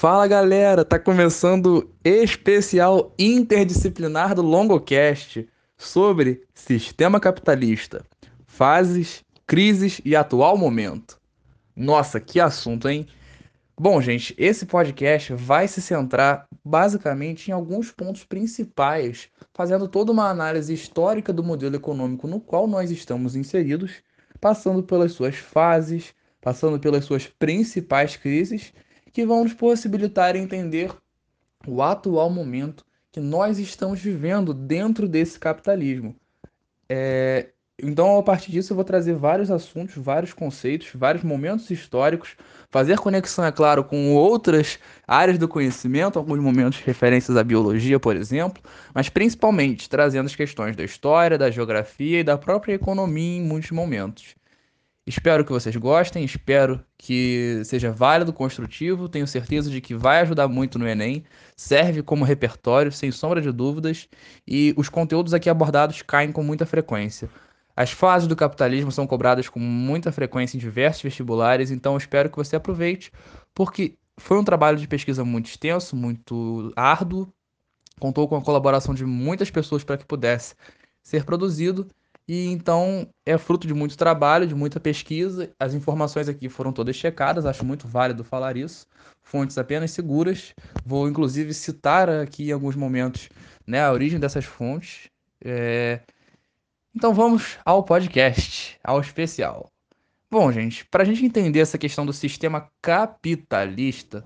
Fala galera, tá começando especial interdisciplinar do Longocast sobre sistema capitalista, fases, crises e atual momento. Nossa, que assunto, hein? Bom, gente, esse podcast vai se centrar basicamente em alguns pontos principais, fazendo toda uma análise histórica do modelo econômico no qual nós estamos inseridos, passando pelas suas fases, passando pelas suas principais crises que vão nos possibilitar entender o atual momento que nós estamos vivendo dentro desse capitalismo. É, então, a partir disso, eu vou trazer vários assuntos, vários conceitos, vários momentos históricos, fazer conexão, é claro, com outras áreas do conhecimento, alguns momentos referências à biologia, por exemplo, mas principalmente trazendo as questões da história, da geografia e da própria economia em muitos momentos. Espero que vocês gostem, espero que seja válido, construtivo. Tenho certeza de que vai ajudar muito no Enem. Serve como repertório, sem sombra de dúvidas. E os conteúdos aqui abordados caem com muita frequência. As fases do capitalismo são cobradas com muita frequência em diversos vestibulares, então espero que você aproveite, porque foi um trabalho de pesquisa muito extenso, muito árduo. Contou com a colaboração de muitas pessoas para que pudesse ser produzido e então é fruto de muito trabalho, de muita pesquisa. As informações aqui foram todas checadas, acho muito válido falar isso. Fontes apenas seguras. Vou inclusive citar aqui em alguns momentos né, a origem dessas fontes. É... Então vamos ao podcast, ao especial. Bom, gente, para a gente entender essa questão do sistema capitalista,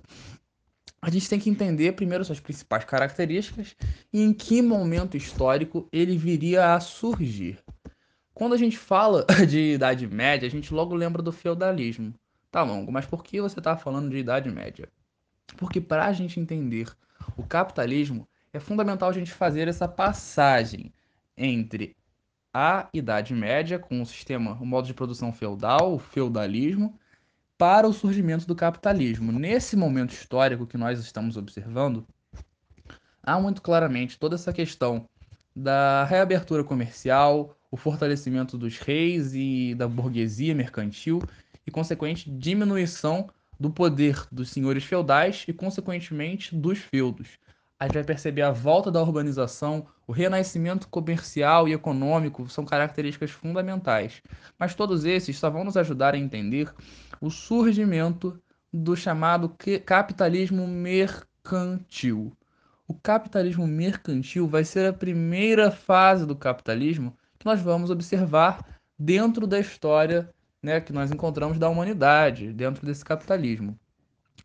a gente tem que entender primeiro suas principais características e em que momento histórico ele viria a surgir. Quando a gente fala de Idade Média, a gente logo lembra do feudalismo. Tá longo, mas por que você está falando de Idade Média? Porque para a gente entender o capitalismo, é fundamental a gente fazer essa passagem entre a Idade Média, com o sistema, o modo de produção feudal, o feudalismo, para o surgimento do capitalismo. Nesse momento histórico que nós estamos observando, há muito claramente toda essa questão da reabertura comercial, o fortalecimento dos reis e da burguesia mercantil e consequente diminuição do poder dos senhores feudais e consequentemente dos feudos. A gente vai perceber a volta da urbanização, o renascimento comercial e econômico são características fundamentais, mas todos esses só vão nos ajudar a entender o surgimento do chamado capitalismo mercantil. O capitalismo mercantil vai ser a primeira fase do capitalismo nós vamos observar dentro da história né, que nós encontramos da humanidade, dentro desse capitalismo.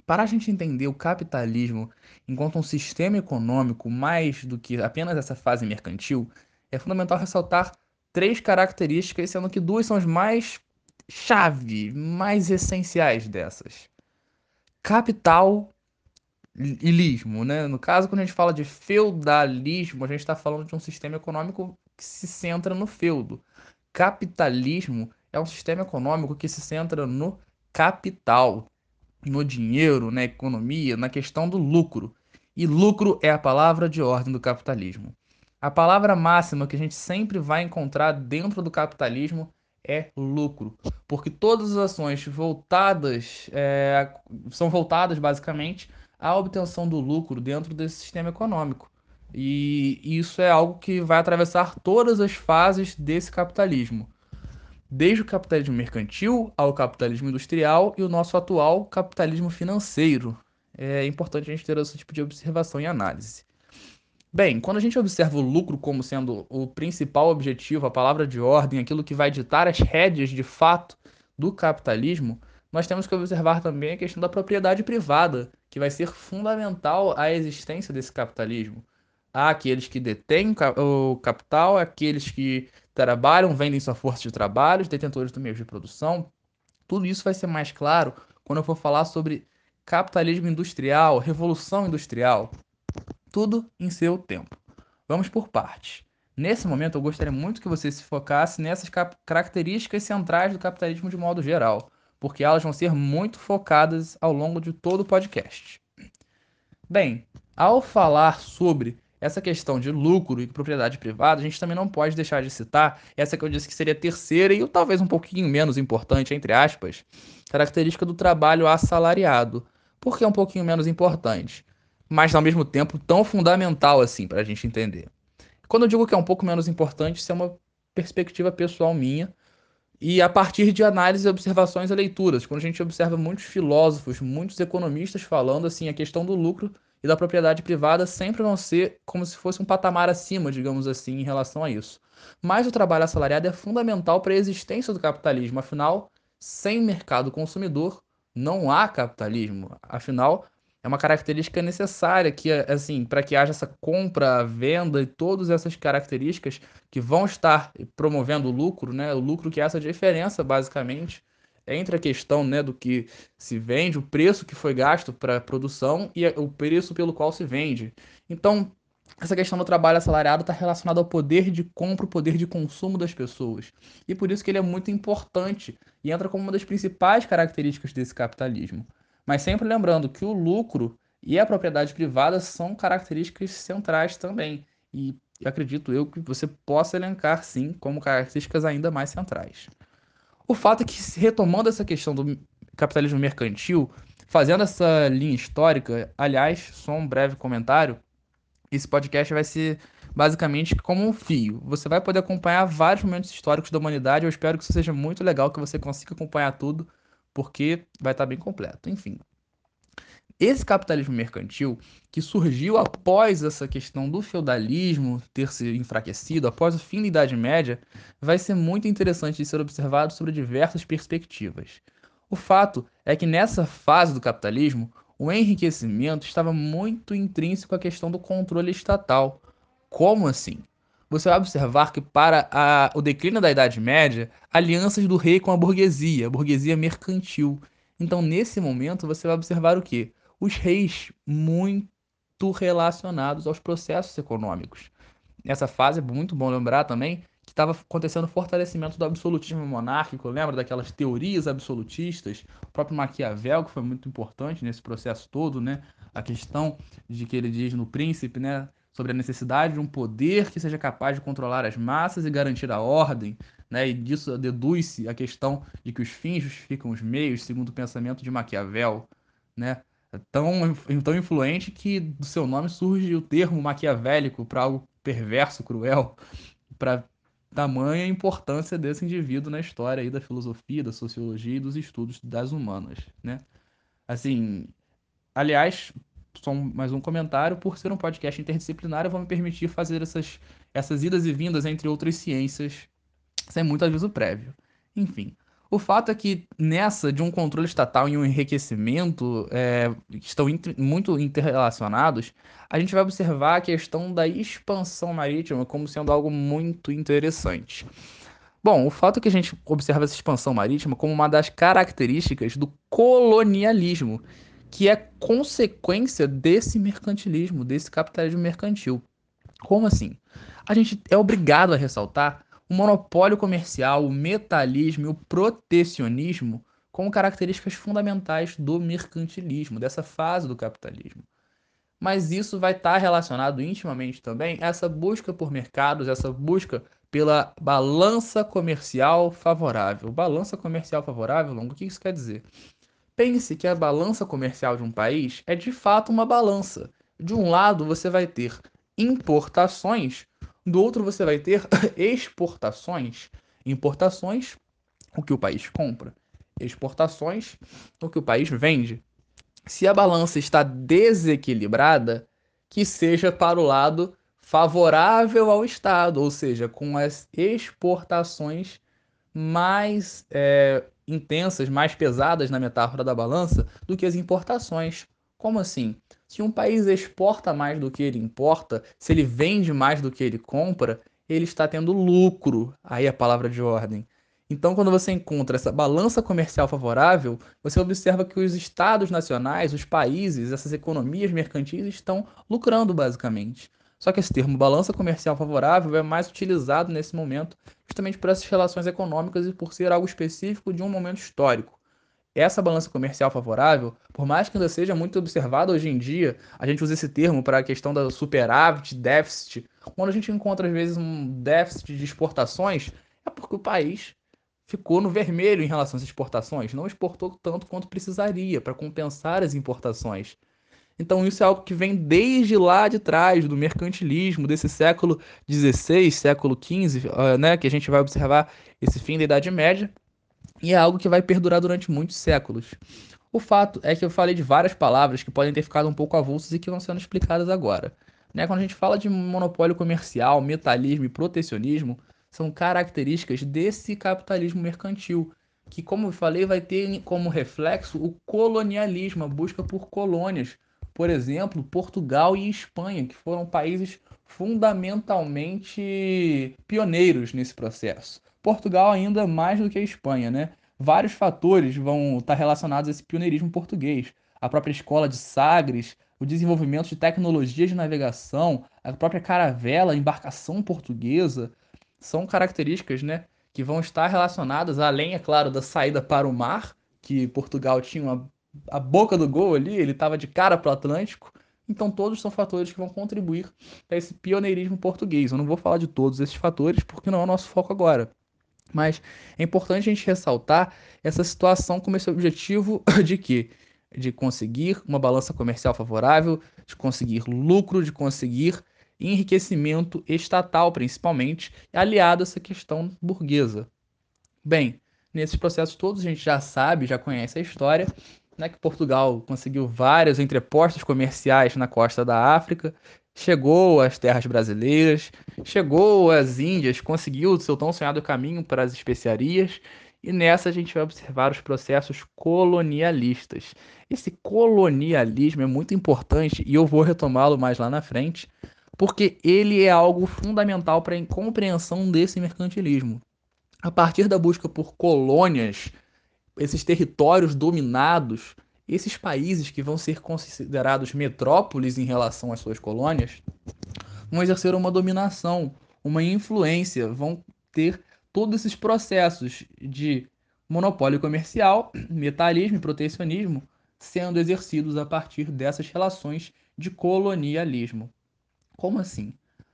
Para a gente entender o capitalismo enquanto um sistema econômico mais do que apenas essa fase mercantil, é fundamental ressaltar três características, sendo que duas são as mais chave, mais essenciais dessas. Capital e lismo, né? No caso, quando a gente fala de feudalismo, a gente está falando de um sistema econômico que se centra no feudo. Capitalismo é um sistema econômico que se centra no capital, no dinheiro, na economia, na questão do lucro. E lucro é a palavra de ordem do capitalismo. A palavra máxima que a gente sempre vai encontrar dentro do capitalismo é lucro, porque todas as ações voltadas é, são voltadas basicamente à obtenção do lucro dentro desse sistema econômico. E isso é algo que vai atravessar todas as fases desse capitalismo. Desde o capitalismo mercantil ao capitalismo industrial e o nosso atual capitalismo financeiro. É importante a gente ter esse tipo de observação e análise. Bem, quando a gente observa o lucro como sendo o principal objetivo, a palavra de ordem, aquilo que vai ditar as rédeas de fato do capitalismo, nós temos que observar também a questão da propriedade privada, que vai ser fundamental à existência desse capitalismo. Há aqueles que detêm o capital, aqueles que trabalham, vendem sua força de trabalho, os detentores do meio de produção. Tudo isso vai ser mais claro quando eu for falar sobre capitalismo industrial, revolução industrial. Tudo em seu tempo. Vamos por partes. Nesse momento, eu gostaria muito que você se focasse nessas características centrais do capitalismo de modo geral, porque elas vão ser muito focadas ao longo de todo o podcast. Bem, ao falar sobre essa questão de lucro e propriedade privada, a gente também não pode deixar de citar essa que eu disse que seria a terceira e talvez um pouquinho menos importante, entre aspas, característica do trabalho assalariado. porque é um pouquinho menos importante, mas ao mesmo tempo tão fundamental assim para a gente entender. Quando eu digo que é um pouco menos importante, isso é uma perspectiva pessoal minha, e a partir de análise, observações e leituras, quando a gente observa muitos filósofos, muitos economistas falando assim, a questão do lucro e da propriedade privada sempre vão ser como se fosse um patamar acima, digamos assim, em relação a isso. Mas o trabalho assalariado é fundamental para a existência do capitalismo, afinal, sem mercado consumidor não há capitalismo. Afinal, é uma característica necessária que assim, para que haja essa compra, venda e todas essas características que vão estar promovendo o lucro, né? O lucro que é essa diferença basicamente entre a questão, né, do que se vende, o preço que foi gasto para a produção e o preço pelo qual se vende. Então, essa questão do trabalho assalariado está relacionada ao poder de compra, o poder de consumo das pessoas. E por isso que ele é muito importante e entra como uma das principais características desse capitalismo. Mas sempre lembrando que o lucro e a propriedade privada são características centrais também. E acredito eu que você possa elencar, sim, como características ainda mais centrais. O fato é que, retomando essa questão do capitalismo mercantil, fazendo essa linha histórica, aliás, só um breve comentário, esse podcast vai ser basicamente como um fio. Você vai poder acompanhar vários momentos históricos da humanidade. Eu espero que isso seja muito legal, que você consiga acompanhar tudo porque vai estar bem completo. Enfim. Esse capitalismo mercantil, que surgiu após essa questão do feudalismo ter se enfraquecido, após o fim da Idade Média, vai ser muito interessante de ser observado sobre diversas perspectivas. O fato é que nessa fase do capitalismo, o enriquecimento estava muito intrínseco à questão do controle estatal. Como assim? você vai observar que para a, o declínio da Idade Média, alianças do rei com a burguesia, a burguesia mercantil. Então, nesse momento, você vai observar o quê? Os reis muito relacionados aos processos econômicos. Nessa fase, é muito bom lembrar também que estava acontecendo o fortalecimento do absolutismo monárquico, lembra daquelas teorias absolutistas? O próprio Maquiavel, que foi muito importante nesse processo todo, né? A questão de que ele diz no Príncipe, né? sobre a necessidade de um poder que seja capaz de controlar as massas e garantir a ordem, né? E disso deduz-se a questão de que os fins justificam os meios, segundo o pensamento de Maquiavel, né? Tão, tão influente que do seu nome surge o termo maquiavélico para algo perverso, cruel, para tamanha importância desse indivíduo na história aí da filosofia, da sociologia e dos estudos das humanas, né? Assim, aliás, só mais um comentário, por ser um podcast interdisciplinar, eu vou me permitir fazer essas, essas idas e vindas entre outras ciências sem muito aviso prévio. Enfim, o fato é que nessa de um controle estatal e um enriquecimento é, estão inter, muito interrelacionados, a gente vai observar a questão da expansão marítima como sendo algo muito interessante. Bom, o fato é que a gente observa essa expansão marítima como uma das características do colonialismo, que é consequência desse mercantilismo, desse capitalismo mercantil. Como assim? A gente é obrigado a ressaltar o monopólio comercial, o metalismo e o protecionismo como características fundamentais do mercantilismo, dessa fase do capitalismo. Mas isso vai estar relacionado intimamente também a essa busca por mercados, essa busca pela balança comercial favorável. Balança comercial favorável, Longo, o que isso quer dizer? Pense que a balança comercial de um país é de fato uma balança. De um lado você vai ter importações, do outro você vai ter exportações. Importações, o que o país compra. Exportações, o que o país vende. Se a balança está desequilibrada, que seja para o lado favorável ao Estado, ou seja, com as exportações mais é, intensas, mais pesadas na metáfora da balança do que as importações. Como assim? Se um país exporta mais do que ele importa, se ele vende mais do que ele compra, ele está tendo lucro. Aí a palavra de ordem. Então, quando você encontra essa balança comercial favorável, você observa que os estados nacionais, os países, essas economias mercantis estão lucrando basicamente. Só que esse termo balança comercial favorável é mais utilizado nesse momento justamente por essas relações econômicas e por ser algo específico de um momento histórico. Essa balança comercial favorável, por mais que ainda seja muito observada hoje em dia, a gente usa esse termo para a questão da superávit, déficit. Quando a gente encontra às vezes um déficit de exportações, é porque o país ficou no vermelho em relação às exportações, não exportou tanto quanto precisaria para compensar as importações. Então isso é algo que vem desde lá de trás, do mercantilismo, desse século XVI, século XV, né, que a gente vai observar esse fim da Idade Média, e é algo que vai perdurar durante muitos séculos. O fato é que eu falei de várias palavras que podem ter ficado um pouco avulsas e que vão sendo explicadas agora. Né? Quando a gente fala de monopólio comercial, metalismo e protecionismo, são características desse capitalismo mercantil, que, como eu falei, vai ter como reflexo o colonialismo, a busca por colônias. Por exemplo, Portugal e Espanha, que foram países fundamentalmente pioneiros nesse processo. Portugal ainda mais do que a Espanha, né? Vários fatores vão estar relacionados a esse pioneirismo português. A própria escola de Sagres, o desenvolvimento de tecnologias de navegação, a própria caravela, a embarcação portuguesa, são características né, que vão estar relacionadas, além, é claro, da saída para o mar, que Portugal tinha uma, a boca do gol ali, ele estava de cara para o Atlântico. Então, todos são fatores que vão contribuir para esse pioneirismo português. Eu não vou falar de todos esses fatores, porque não é o nosso foco agora. Mas é importante a gente ressaltar essa situação como esse objetivo de quê? De conseguir uma balança comercial favorável, de conseguir lucro, de conseguir enriquecimento estatal, principalmente, aliado a essa questão burguesa. Bem, nesses processos todos a gente já sabe, já conhece a história, né, que Portugal conseguiu vários entrepostos comerciais na costa da África, chegou às terras brasileiras, chegou às Índias, conseguiu o seu tão sonhado caminho para as especiarias, e nessa a gente vai observar os processos colonialistas. Esse colonialismo é muito importante e eu vou retomá-lo mais lá na frente, porque ele é algo fundamental para a compreensão desse mercantilismo. A partir da busca por colônias, esses territórios dominados, esses países que vão ser considerados metrópoles em relação às suas colônias, vão exercer uma dominação, uma influência, vão ter todos esses processos de monopólio comercial, metalismo e protecionismo sendo exercidos a partir dessas relações de colonialismo. Como assim?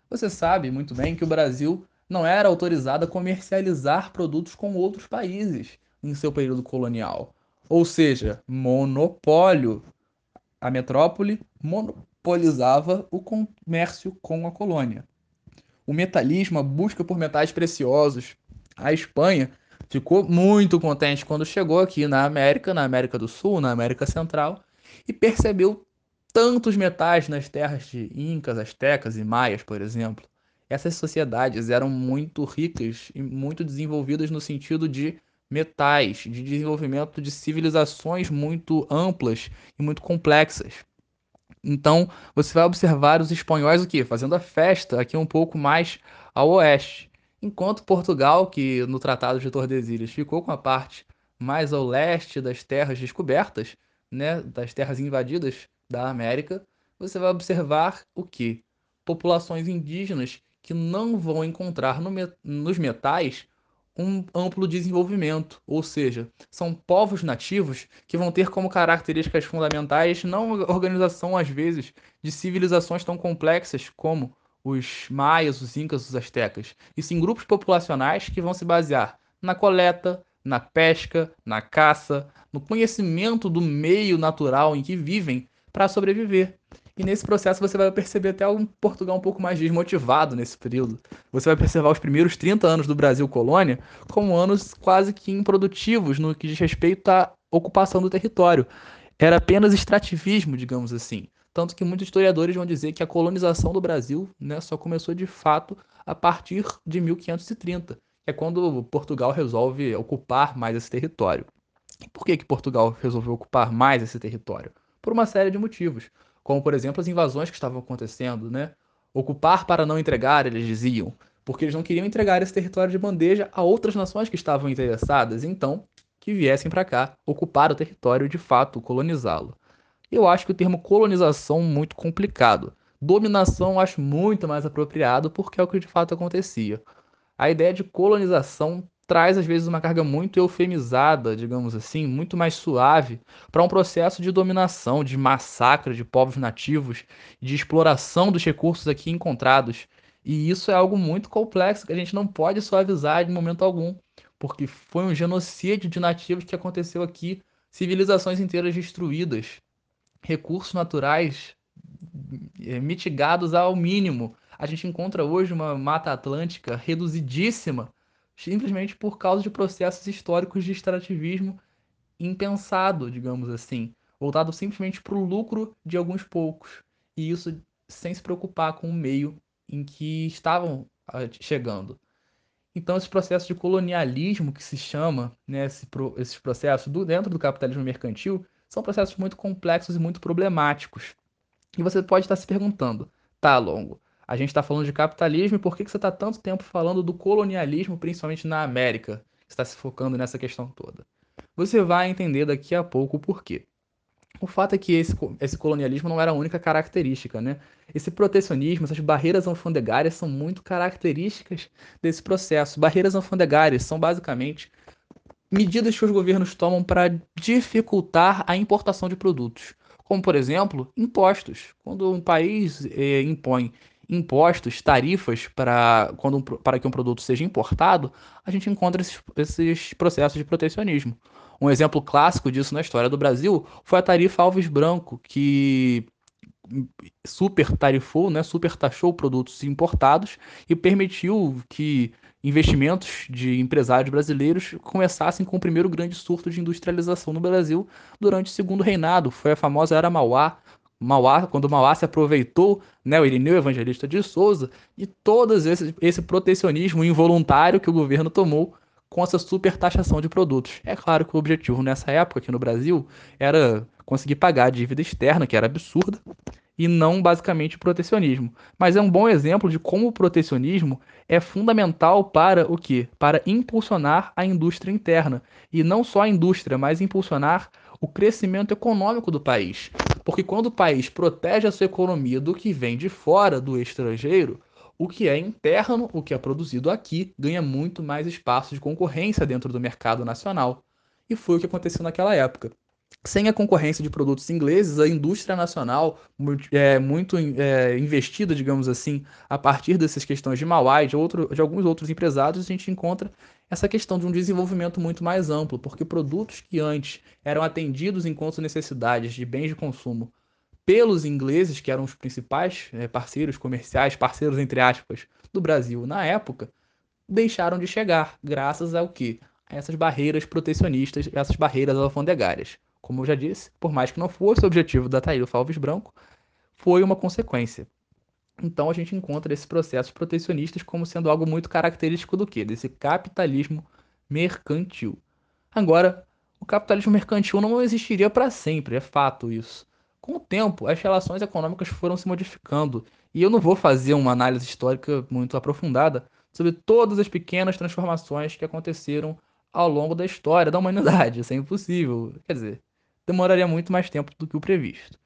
Você sabe muito bem que o Brasil não era autorizado a comercializar produtos com outros países em seu período colonial. Ou seja, monopólio. A metrópole monopolizava o comércio com a colônia. O metalismo, a busca por metais preciosos. A Espanha ficou muito contente quando chegou aqui na América, na América do Sul, na América Central, e percebeu tantos metais nas terras de Incas, Astecas e Maias, por exemplo. Essas sociedades eram muito ricas e muito desenvolvidas no sentido de metais, de desenvolvimento de civilizações muito amplas e muito complexas. Então, você vai observar os espanhóis o? Fazendo a festa aqui um pouco mais ao oeste. Enquanto Portugal, que no Tratado de Tordesilhas ficou com a parte mais ao leste das terras descobertas, né, das terras invadidas da América, você vai observar o que? Populações indígenas que não vão encontrar no nos metais um amplo desenvolvimento, ou seja, são povos nativos que vão ter como características fundamentais não a organização, às vezes, de civilizações tão complexas como os maias, os incas, os astecas, e sim grupos populacionais que vão se basear na coleta, na pesca, na caça, no conhecimento do meio natural em que vivem para sobreviver. E nesse processo você vai perceber até um Portugal um pouco mais desmotivado nesse período. Você vai perceber os primeiros 30 anos do Brasil colônia como anos quase que improdutivos no que diz respeito à ocupação do território. Era apenas extrativismo, digamos assim. Tanto que muitos historiadores vão dizer que a colonização do Brasil né, só começou de fato a partir de 1530, que é quando Portugal resolve ocupar mais esse território. Por que, que Portugal resolveu ocupar mais esse território? por uma série de motivos, como por exemplo as invasões que estavam acontecendo, né? Ocupar para não entregar, eles diziam, porque eles não queriam entregar esse território de bandeja a outras nações que estavam interessadas, então que viessem para cá, ocupar o território e de fato colonizá-lo. Eu acho que o termo colonização é muito complicado. Dominação eu acho muito mais apropriado porque é o que de fato acontecia. A ideia de colonização traz às vezes uma carga muito eufemizada, digamos assim, muito mais suave para um processo de dominação, de massacre de povos nativos, de exploração dos recursos aqui encontrados. E isso é algo muito complexo que a gente não pode suavizar de momento algum, porque foi um genocídio de nativos que aconteceu aqui, civilizações inteiras destruídas, recursos naturais é, mitigados ao mínimo. A gente encontra hoje uma Mata Atlântica reduzidíssima, simplesmente por causa de processos históricos de extrativismo impensado, digamos assim, voltado simplesmente para o lucro de alguns poucos. E isso sem se preocupar com o meio em que estavam ah, chegando. Então, esse processo de colonialismo que se chama, né, esse, esses processos do, dentro do capitalismo mercantil, são processos muito complexos e muito problemáticos. E você pode estar se perguntando, tá, Longo, a gente está falando de capitalismo e por que, que você está tanto tempo falando do colonialismo, principalmente na América? Você está se focando nessa questão toda. Você vai entender daqui a pouco o porquê. O fato é que esse, esse colonialismo não era a única característica, né? Esse protecionismo, essas barreiras alfandegárias são muito características desse processo. Barreiras alfandegárias são basicamente medidas que os governos tomam para dificultar a importação de produtos. Como, por exemplo, impostos. Quando um país eh, impõe impostos, tarifas para, quando, para que um produto seja importado, a gente encontra esses, esses processos de protecionismo. Um exemplo clássico disso na história do Brasil foi a tarifa Alves Branco, que super tarifou, né, super taxou produtos importados e permitiu que investimentos de empresários brasileiros começassem com o primeiro grande surto de industrialização no Brasil durante o segundo reinado. Foi a famosa Era Mauá, Mauá, quando Mauá se aproveitou, né, o Irineu Evangelista de Souza, de todo esse, esse protecionismo involuntário que o governo tomou com essa super taxação de produtos. É claro que o objetivo nessa época aqui no Brasil era conseguir pagar a dívida externa, que era absurda, e não basicamente protecionismo. Mas é um bom exemplo de como o protecionismo é fundamental para o quê? Para impulsionar a indústria interna. E não só a indústria, mas impulsionar o crescimento econômico do país. Porque quando o país protege a sua economia do que vem de fora, do estrangeiro, o que é interno, o que é produzido aqui, ganha muito mais espaço de concorrência dentro do mercado nacional. E foi o que aconteceu naquela época. Sem a concorrência de produtos ingleses, a indústria nacional, é, muito é, investida, digamos assim, a partir dessas questões de Mauá e de, outro, de alguns outros empresários, a gente encontra essa questão de um desenvolvimento muito mais amplo, porque produtos que antes eram atendidos enquanto necessidades de bens de consumo pelos ingleses, que eram os principais é, parceiros comerciais, parceiros entre aspas, do Brasil na época, deixaram de chegar, graças ao que? A essas barreiras protecionistas, essas barreiras alfandegárias. Como eu já disse, por mais que não fosse o objetivo da Tarifa Alves Branco, foi uma consequência. Então a gente encontra esses processos protecionistas como sendo algo muito característico do que? Desse capitalismo mercantil. Agora, o capitalismo mercantil não existiria para sempre, é fato isso. Com o tempo, as relações econômicas foram se modificando, e eu não vou fazer uma análise histórica muito aprofundada sobre todas as pequenas transformações que aconteceram ao longo da história da humanidade. Isso é impossível. Quer dizer, demoraria muito mais tempo do que o previsto.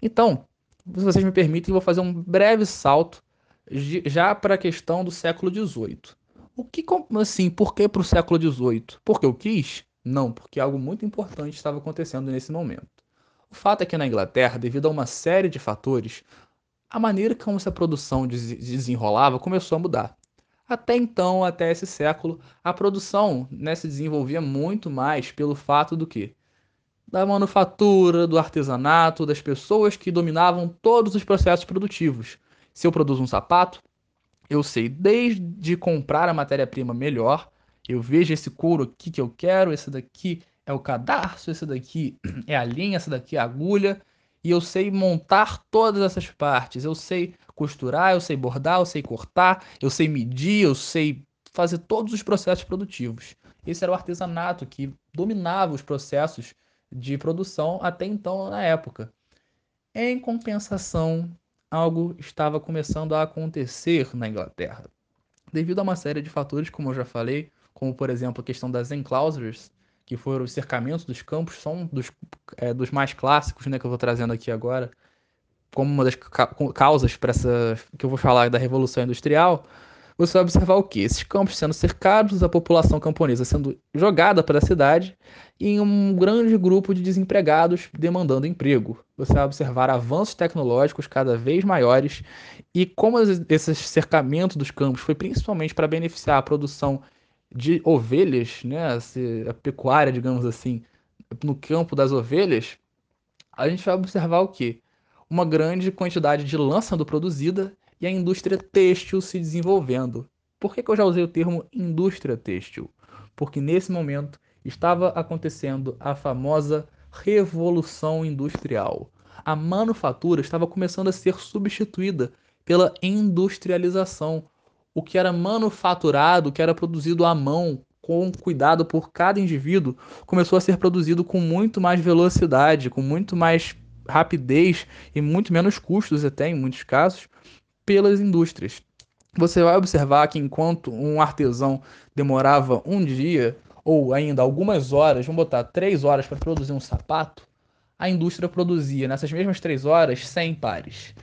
Então, se vocês me permitem, vou fazer um breve salto já para a questão do século XVIII. O que, assim, por que para o século XVIII? Porque eu quis? Não, porque algo muito importante estava acontecendo nesse momento. O fato é que na Inglaterra, devido a uma série de fatores, a maneira como essa produção desenrolava começou a mudar. Até então, até esse século, a produção né, se desenvolvia muito mais pelo fato do que da manufatura, do artesanato, das pessoas que dominavam todos os processos produtivos. Se eu produzo um sapato, eu sei desde comprar a matéria-prima melhor, eu vejo esse couro aqui que eu quero, esse daqui é o cadarço, esse daqui é a linha, essa daqui é a agulha, e eu sei montar todas essas partes. Eu sei costurar, eu sei bordar, eu sei cortar, eu sei medir, eu sei fazer todos os processos produtivos. Esse era o artesanato que dominava os processos de produção até então na época. Em compensação, algo estava começando a acontecer na Inglaterra. Devido a uma série de fatores, como eu já falei, como por exemplo a questão das enclosures, que foram os cercamentos dos campos, são dos, é, dos mais clássicos né, que eu vou trazendo aqui agora, como uma das causas para essa que eu vou falar da Revolução Industrial, você vai observar o que? Esses campos sendo cercados, a população camponesa sendo jogada para a cidade e um grande grupo de desempregados demandando emprego. Você vai observar avanços tecnológicos cada vez maiores e como esses cercamentos dos campos foi principalmente para beneficiar a produção de ovelhas, né, a pecuária, digamos assim, no campo das ovelhas, a gente vai observar o quê? Uma grande quantidade de lã sendo produzida e a indústria têxtil se desenvolvendo. Por que, que eu já usei o termo indústria têxtil? Porque nesse momento estava acontecendo a famosa revolução industrial. A manufatura estava começando a ser substituída pela industrialização. O que era manufaturado, o que era produzido à mão, com cuidado por cada indivíduo, começou a ser produzido com muito mais velocidade, com muito mais rapidez e muito menos custos, até em muitos casos, pelas indústrias. Você vai observar que enquanto um artesão demorava um dia ou ainda algumas horas, vamos botar três horas para produzir um sapato, a indústria produzia nessas mesmas três horas 100 pares.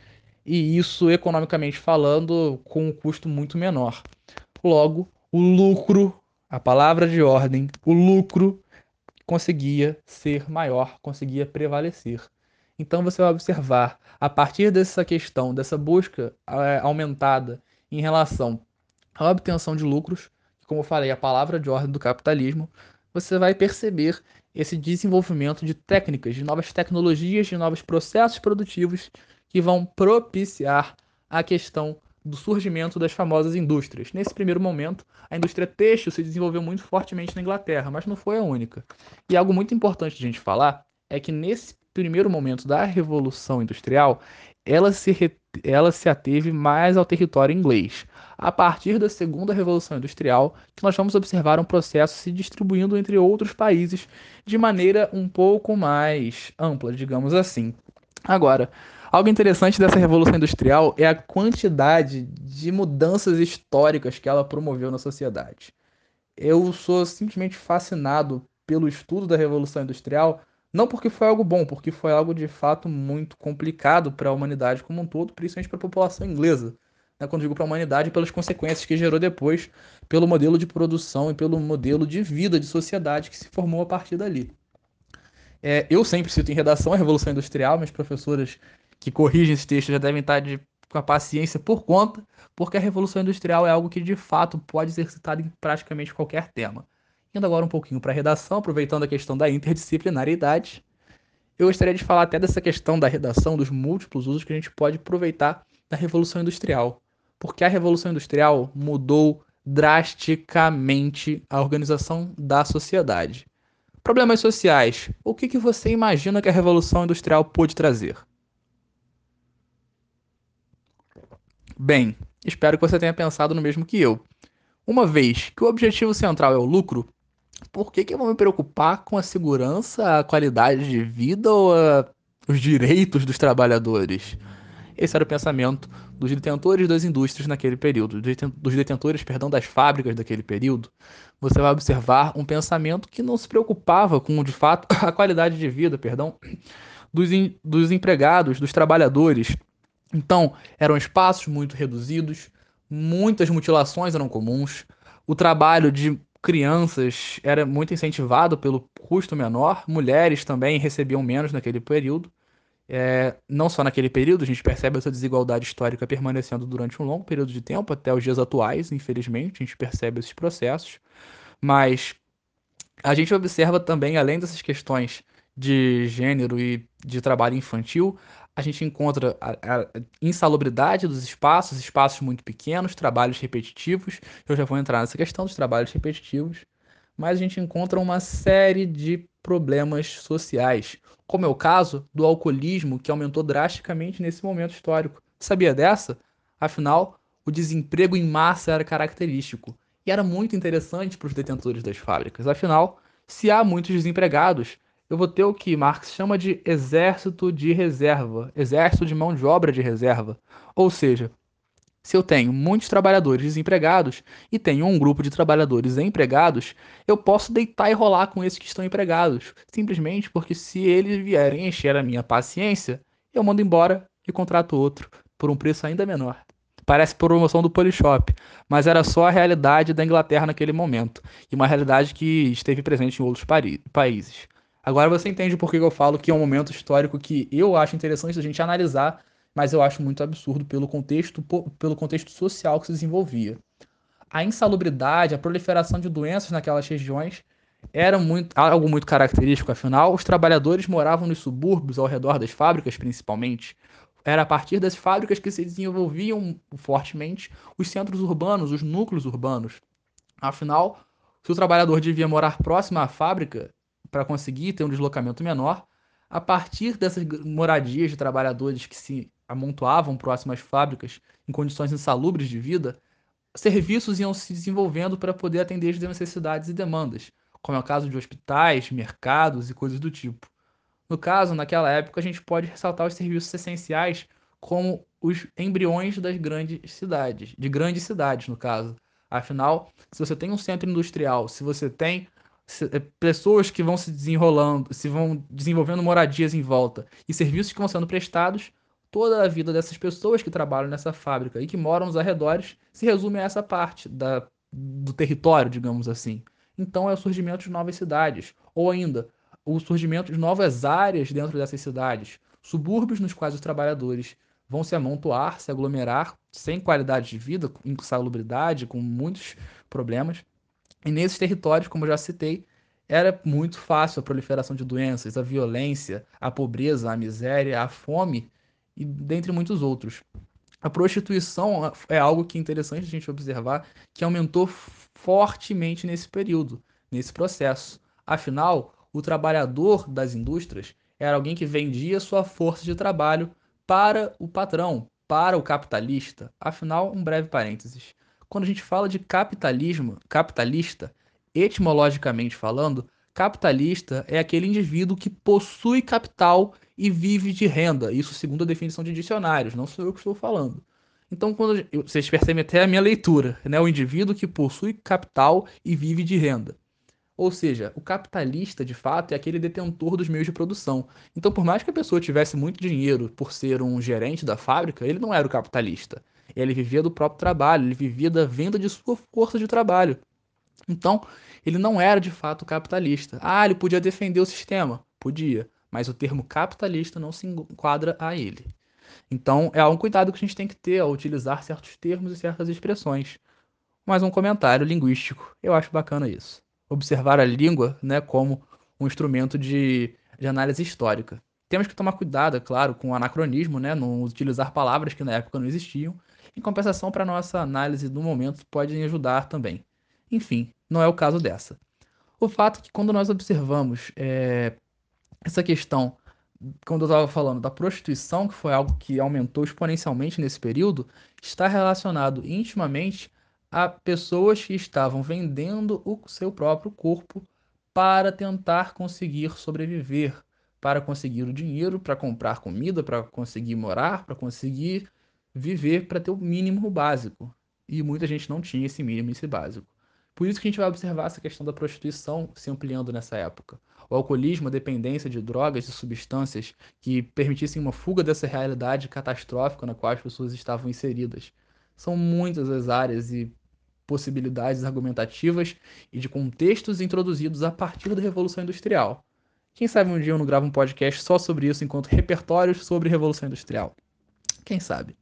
E isso, economicamente falando, com um custo muito menor. Logo, o lucro, a palavra de ordem, o lucro conseguia ser maior, conseguia prevalecer. Então você vai observar, a partir dessa questão, dessa busca é, aumentada em relação à obtenção de lucros, como eu falei, a palavra de ordem do capitalismo, você vai perceber esse desenvolvimento de técnicas, de novas tecnologias, de novos processos produtivos que vão propiciar a questão do surgimento das famosas indústrias. Nesse primeiro momento, a indústria têxtil se desenvolveu muito fortemente na Inglaterra, mas não foi a única. E algo muito importante de a gente falar é que nesse primeiro momento da Revolução Industrial, ela se, ela se ateve mais ao território inglês. A partir da Segunda Revolução Industrial, que nós vamos observar um processo se distribuindo entre outros países de maneira um pouco mais ampla, digamos assim. Agora, algo interessante dessa Revolução Industrial é a quantidade de mudanças históricas que ela promoveu na sociedade. Eu sou simplesmente fascinado pelo estudo da Revolução Industrial não porque foi algo bom, porque foi algo de fato muito complicado para a humanidade como um todo, principalmente para a população inglesa. Né? Quando digo para a humanidade, pelas consequências que gerou depois, pelo modelo de produção e pelo modelo de vida de sociedade que se formou a partir dali. É, eu sempre cito em redação a Revolução Industrial, minhas professoras que corrigem esse texto já devem estar de, com a paciência por conta, porque a Revolução Industrial é algo que de fato pode ser citado em praticamente qualquer tema. Indo agora um pouquinho para a redação, aproveitando a questão da interdisciplinariedade, eu gostaria de falar até dessa questão da redação, dos múltiplos usos que a gente pode aproveitar da Revolução Industrial. Porque a Revolução Industrial mudou drasticamente a organização da sociedade. Problemas sociais. O que, que você imagina que a Revolução Industrial pôde trazer? Bem, espero que você tenha pensado no mesmo que eu. Uma vez que o objetivo central é o lucro, por que, que eu vou me preocupar com a segurança, a qualidade de vida ou a, os direitos dos trabalhadores? Esse era o pensamento dos detentores das indústrias naquele período, dos detentores, perdão, das fábricas daquele período. Você vai observar um pensamento que não se preocupava com, de fato, a qualidade de vida, perdão, dos, dos empregados, dos trabalhadores. Então, eram espaços muito reduzidos, muitas mutilações eram comuns, o trabalho de crianças era muito incentivado pelo custo menor, mulheres também recebiam menos naquele período. É, não só naquele período, a gente percebe essa desigualdade histórica permanecendo durante um longo período de tempo, até os dias atuais, infelizmente, a gente percebe esses processos. Mas a gente observa também, além dessas questões de gênero e de trabalho infantil, a gente encontra a, a, insalubridade dos espaços, espaços muito pequenos, trabalhos repetitivos. Eu já vou entrar nessa questão dos trabalhos repetitivos. Mas a gente encontra uma série de problemas sociais, como é o caso do alcoolismo, que aumentou drasticamente nesse momento histórico. Sabia dessa? Afinal, o desemprego em massa era característico e era muito interessante para os detentores das fábricas. Afinal, se há muitos desempregados, eu vou ter o que Marx chama de exército de reserva, exército de mão de obra de reserva. Ou seja, se eu tenho muitos trabalhadores desempregados e tenho um grupo de trabalhadores empregados, eu posso deitar e rolar com esses que estão empregados, simplesmente porque se eles vierem encher a minha paciência, eu mando embora e contrato outro por um preço ainda menor. Parece promoção do Polishop, mas era só a realidade da Inglaterra naquele momento, e uma realidade que esteve presente em outros países. Agora você entende por que eu falo que é um momento histórico que eu acho interessante a gente analisar, mas eu acho muito absurdo pelo contexto, pelo contexto social que se desenvolvia. a insalubridade, a proliferação de doenças naquelas regiões era muito, algo muito característico, afinal, os trabalhadores moravam nos subúrbios, ao redor das fábricas principalmente. Era a partir das fábricas que se desenvolviam fortemente os centros urbanos, os núcleos urbanos. Afinal, se o trabalhador devia morar próximo à fábrica para conseguir ter um deslocamento menor, a partir dessas moradias de trabalhadores que se amontoavam próximas às fábricas em condições insalubres de vida, serviços iam se desenvolvendo para poder atender as necessidades e demandas, como é o caso de hospitais, mercados e coisas do tipo. No caso, naquela época, a gente pode ressaltar os serviços essenciais como os embriões das grandes cidades, de grandes cidades, no caso. Afinal, se você tem um centro industrial, se você tem pessoas que vão se desenrolando, se vão desenvolvendo moradias em volta e serviços que vão sendo prestados, toda a vida dessas pessoas que trabalham nessa fábrica e que moram nos arredores se resume a essa parte da, do território, digamos assim. Então é o surgimento de novas cidades, ou ainda o surgimento de novas áreas dentro dessas cidades, subúrbios nos quais os trabalhadores vão se amontoar, se aglomerar, sem qualidade de vida, com insalubridade, com muitos problemas. E nesses territórios, como eu já citei, era muito fácil a proliferação de doenças, a violência, a pobreza, a miséria, a fome e dentre muitos outros. A prostituição é algo que é interessante a gente observar que aumentou fortemente nesse período, nesse processo. Afinal, o trabalhador das indústrias era alguém que vendia sua força de trabalho para o patrão, para o capitalista. Afinal, um breve parênteses. Quando a gente fala de capitalismo, capitalista, etimologicamente falando, capitalista é aquele indivíduo que possui capital e vive de renda. Isso segundo a definição de dicionários, não sou eu que estou falando. Então, quando vocês percebem até a minha leitura, né? O indivíduo que possui capital e vive de renda. Ou seja, o capitalista, de fato, é aquele detentor dos meios de produção. Então, por mais que a pessoa tivesse muito dinheiro por ser um gerente da fábrica, ele não era o capitalista. Ele vivia do próprio trabalho, ele vivia da venda de sua força de trabalho. Então, ele não era de fato capitalista. Ah, ele podia defender o sistema? Podia, mas o termo capitalista não se enquadra a ele. Então, é um cuidado que a gente tem que ter ao utilizar certos termos e certas expressões. Mais um comentário linguístico. Eu acho bacana isso observar a língua né, como um instrumento de, de análise histórica. Temos que tomar cuidado, é claro, com o anacronismo, né, não utilizar palavras que na época não existiam. Em compensação, para nossa análise do momento, podem ajudar também. Enfim, não é o caso dessa. O fato é que quando nós observamos é, essa questão, quando eu estava falando da prostituição, que foi algo que aumentou exponencialmente nesse período, está relacionado intimamente a pessoas que estavam vendendo o seu próprio corpo para tentar conseguir sobreviver, para conseguir o dinheiro, para comprar comida, para conseguir morar, para conseguir viver, para ter o mínimo básico. E muita gente não tinha esse mínimo, esse básico. Por isso que a gente vai observar essa questão da prostituição se ampliando nessa época. O alcoolismo, a dependência de drogas e substâncias que permitissem uma fuga dessa realidade catastrófica na qual as pessoas estavam inseridas. São muitas as áreas e possibilidades argumentativas e de contextos introduzidos a partir da Revolução Industrial. Quem sabe um dia eu não gravo um podcast só sobre isso enquanto repertórios sobre Revolução Industrial? Quem sabe?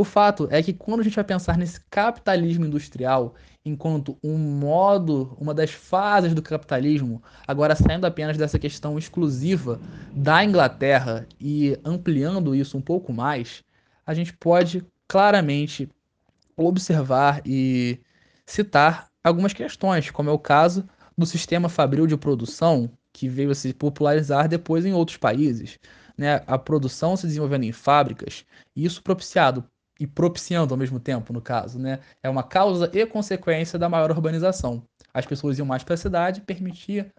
O fato é que quando a gente vai pensar nesse capitalismo industrial enquanto um modo, uma das fases do capitalismo, agora saindo apenas dessa questão exclusiva da Inglaterra e ampliando isso um pouco mais, a gente pode claramente observar e citar algumas questões, como é o caso do sistema fabril de produção, que veio a se popularizar depois em outros países. Né? A produção se desenvolvendo em fábricas, e isso propiciado e propiciando ao mesmo tempo, no caso, né? É uma causa e consequência da maior urbanização. As pessoas iam mais para a cidade, permitia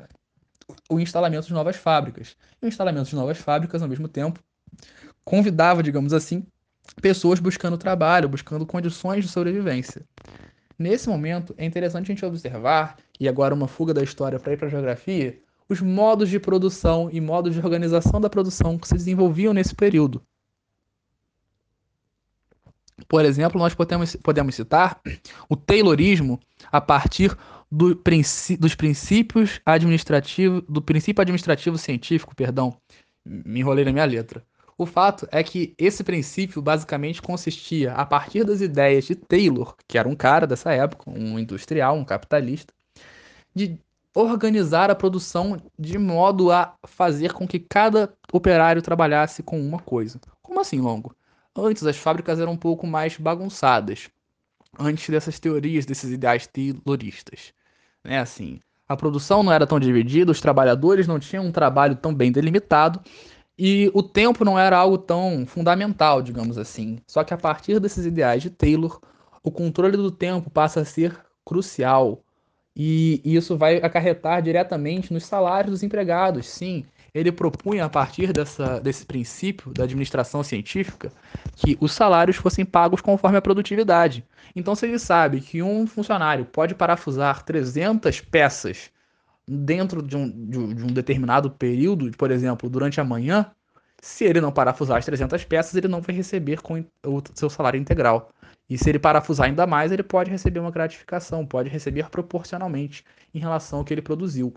o instalamento de novas fábricas. E o instalamento de novas fábricas, ao mesmo tempo, convidava, digamos assim, pessoas buscando trabalho, buscando condições de sobrevivência. Nesse momento, é interessante a gente observar, e agora uma fuga da história para ir para a geografia, os modos de produção e modos de organização da produção que se desenvolviam nesse período. Por exemplo, nós podemos, podemos citar o Taylorismo a partir do princ dos princípios administrativos, do princípio administrativo científico, perdão, me enrolei na minha letra. O fato é que esse princípio basicamente consistia, a partir das ideias de Taylor, que era um cara dessa época, um industrial, um capitalista, de organizar a produção de modo a fazer com que cada operário trabalhasse com uma coisa. Como assim, Longo? Antes as fábricas eram um pouco mais bagunçadas, antes dessas teorias, desses ideais tayloristas. Né? Assim, a produção não era tão dividida, os trabalhadores não tinham um trabalho tão bem delimitado e o tempo não era algo tão fundamental, digamos assim. Só que a partir desses ideais de Taylor, o controle do tempo passa a ser crucial. E isso vai acarretar diretamente nos salários dos empregados. Sim, ele propunha, a partir dessa, desse princípio da administração científica, que os salários fossem pagos conforme a produtividade. Então, se ele sabe que um funcionário pode parafusar 300 peças dentro de um, de um determinado período, por exemplo, durante a manhã, se ele não parafusar as 300 peças, ele não vai receber com o seu salário integral. E se ele parafusar ainda mais, ele pode receber uma gratificação, pode receber proporcionalmente em relação ao que ele produziu.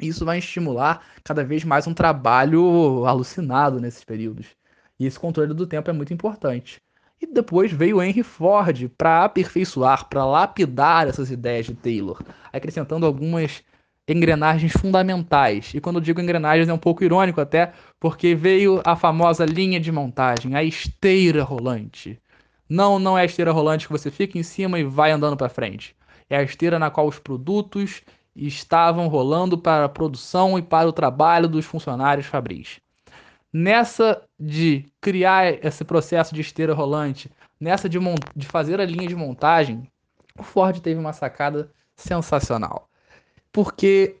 Isso vai estimular cada vez mais um trabalho alucinado nesses períodos. E esse controle do tempo é muito importante. E depois veio Henry Ford para aperfeiçoar, para lapidar essas ideias de Taylor, acrescentando algumas engrenagens fundamentais. E quando eu digo engrenagens é um pouco irônico até, porque veio a famosa linha de montagem, a esteira rolante. Não, não é a esteira rolante que você fica em cima e vai andando para frente. É a esteira na qual os produtos estavam rolando para a produção e para o trabalho dos funcionários fabris. Nessa de criar esse processo de esteira rolante, nessa de, de fazer a linha de montagem, o Ford teve uma sacada sensacional. Porque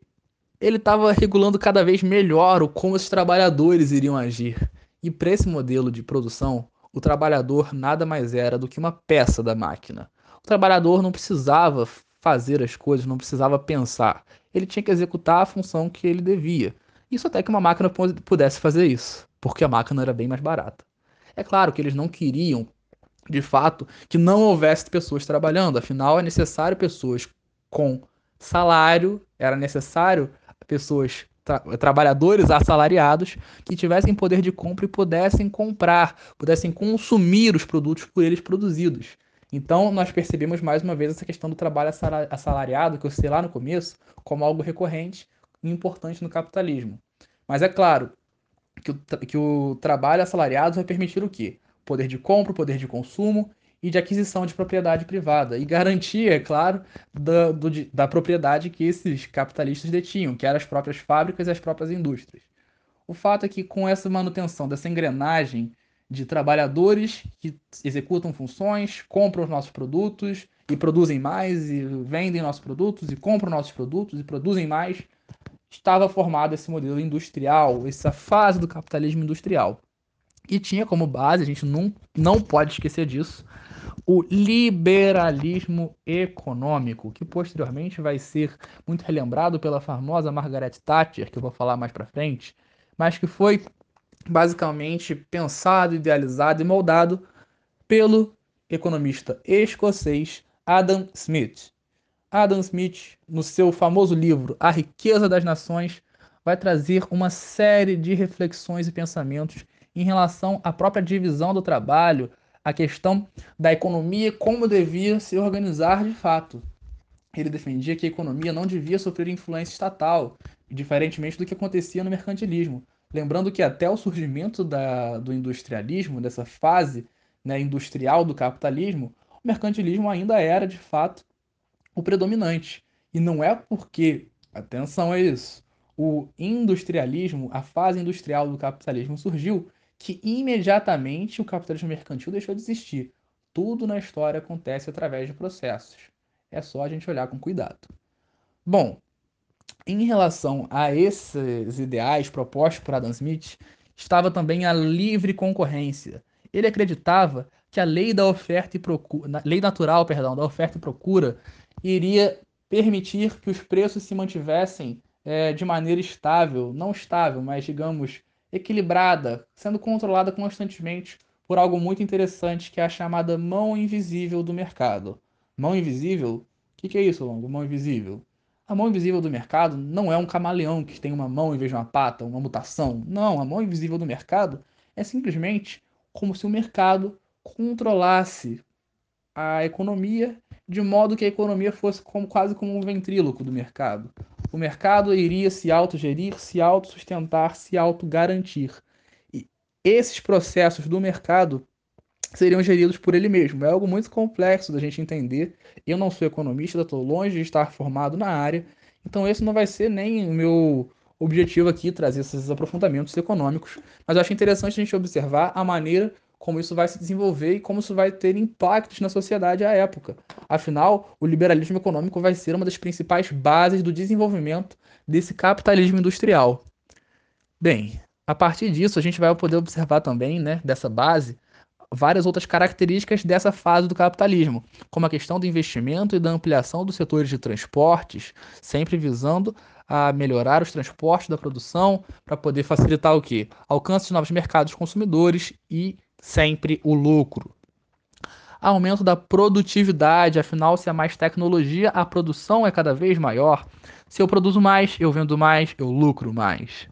ele estava regulando cada vez melhor o como os trabalhadores iriam agir. E para esse modelo de produção, o trabalhador nada mais era do que uma peça da máquina. O trabalhador não precisava fazer as coisas, não precisava pensar. Ele tinha que executar a função que ele devia. Isso até que uma máquina pudesse fazer isso, porque a máquina era bem mais barata. É claro que eles não queriam, de fato, que não houvesse pessoas trabalhando, afinal é necessário pessoas com salário, era necessário pessoas tra trabalhadores assalariados que tivessem poder de compra e pudessem comprar, pudessem consumir os produtos por eles produzidos. Então, nós percebemos mais uma vez essa questão do trabalho assalariado, que eu citei lá no começo, como algo recorrente e importante no capitalismo. Mas é claro que o, que o trabalho assalariado vai permitir o quê? Poder de compra, poder de consumo e de aquisição de propriedade privada. E garantia, é claro, da, do, da propriedade que esses capitalistas detinham, que eram as próprias fábricas e as próprias indústrias. O fato é que, com essa manutenção dessa engrenagem de trabalhadores que executam funções, compram os nossos produtos e produzem mais e vendem nossos produtos e compram nossos produtos e produzem mais, estava formado esse modelo industrial, essa fase do capitalismo industrial. E tinha como base, a gente não, não pode esquecer disso, o liberalismo econômico, que posteriormente vai ser muito relembrado pela famosa Margaret Thatcher, que eu vou falar mais para frente, mas que foi basicamente pensado, idealizado e moldado pelo economista escocês Adam Smith. Adam Smith, no seu famoso livro A Riqueza das Nações, vai trazer uma série de reflexões e pensamentos em relação à própria divisão do trabalho, a questão da economia como devia se organizar de fato. Ele defendia que a economia não devia sofrer influência estatal, diferentemente do que acontecia no mercantilismo. Lembrando que até o surgimento da, do industrialismo, dessa fase né, industrial do capitalismo, o mercantilismo ainda era, de fato, o predominante. E não é porque, atenção a isso, o industrialismo, a fase industrial do capitalismo surgiu, que imediatamente o capitalismo mercantil deixou de existir. Tudo na história acontece através de processos. É só a gente olhar com cuidado. Bom, em relação a esses ideais propostos por Adam Smith, estava também a livre concorrência. Ele acreditava que a lei da oferta e procura, lei natural, perdão, da oferta e procura iria permitir que os preços se mantivessem é, de maneira estável, não estável, mas digamos equilibrada, sendo controlada constantemente por algo muito interessante que é a chamada mão invisível do mercado. Mão invisível? O que, que é isso, Longo? Mão invisível? A mão invisível do mercado não é um camaleão que tem uma mão em vez de uma pata, uma mutação. Não, a mão invisível do mercado É simplesmente como se o mercado controlasse a economia de modo que a economia fosse como, quase como um ventríloco do mercado. O mercado iria se autogerir, se autossustentar, se autogarantir. E esses processos do mercado seriam geridos por ele mesmo. É algo muito complexo da gente entender. Eu não sou economista, estou longe de estar formado na área, então esse não vai ser nem o meu objetivo aqui, trazer esses aprofundamentos econômicos, mas eu acho interessante a gente observar a maneira como isso vai se desenvolver e como isso vai ter impactos na sociedade à época. Afinal, o liberalismo econômico vai ser uma das principais bases do desenvolvimento desse capitalismo industrial. Bem, a partir disso a gente vai poder observar também, né, dessa base, várias outras características dessa fase do capitalismo, como a questão do investimento e da ampliação dos setores de transportes, sempre visando a melhorar os transportes da produção para poder facilitar o que? Alcance de novos mercados consumidores e sempre o lucro. Aumento da produtividade, afinal, se há mais tecnologia, a produção é cada vez maior. Se eu produzo mais, eu vendo mais, eu lucro mais.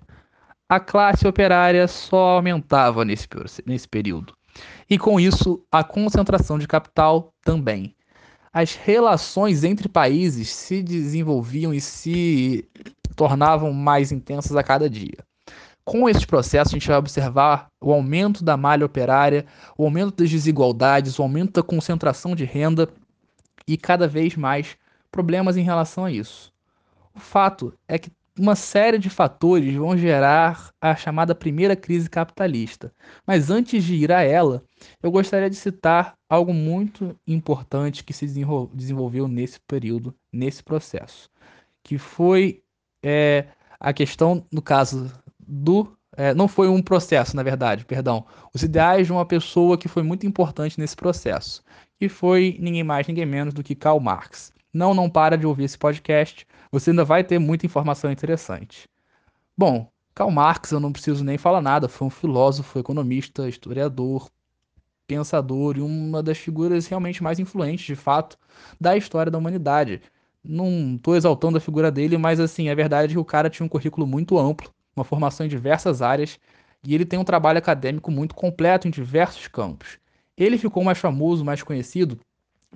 A classe operária só aumentava nesse, nesse período. E com isso, a concentração de capital também. As relações entre países se desenvolviam e se tornavam mais intensas a cada dia. Com esses processos, a gente vai observar o aumento da malha operária, o aumento das desigualdades, o aumento da concentração de renda e cada vez mais problemas em relação a isso. O fato é que uma série de fatores vão gerar a chamada primeira crise capitalista. Mas antes de ir a ela, eu gostaria de citar algo muito importante que se desenvolveu nesse período, nesse processo, que foi é, a questão, no caso do. É, não foi um processo, na verdade, perdão. Os ideais de uma pessoa que foi muito importante nesse processo. E foi ninguém mais, ninguém menos do que Karl Marx. Não, não para de ouvir esse podcast. Você ainda vai ter muita informação interessante. Bom, Karl Marx, eu não preciso nem falar nada, foi um filósofo, economista, historiador, pensador e uma das figuras realmente mais influentes, de fato, da história da humanidade. Não estou exaltando a figura dele, mas assim, é verdade que o cara tinha um currículo muito amplo uma formação em diversas áreas e ele tem um trabalho acadêmico muito completo em diversos campos. Ele ficou mais famoso, mais conhecido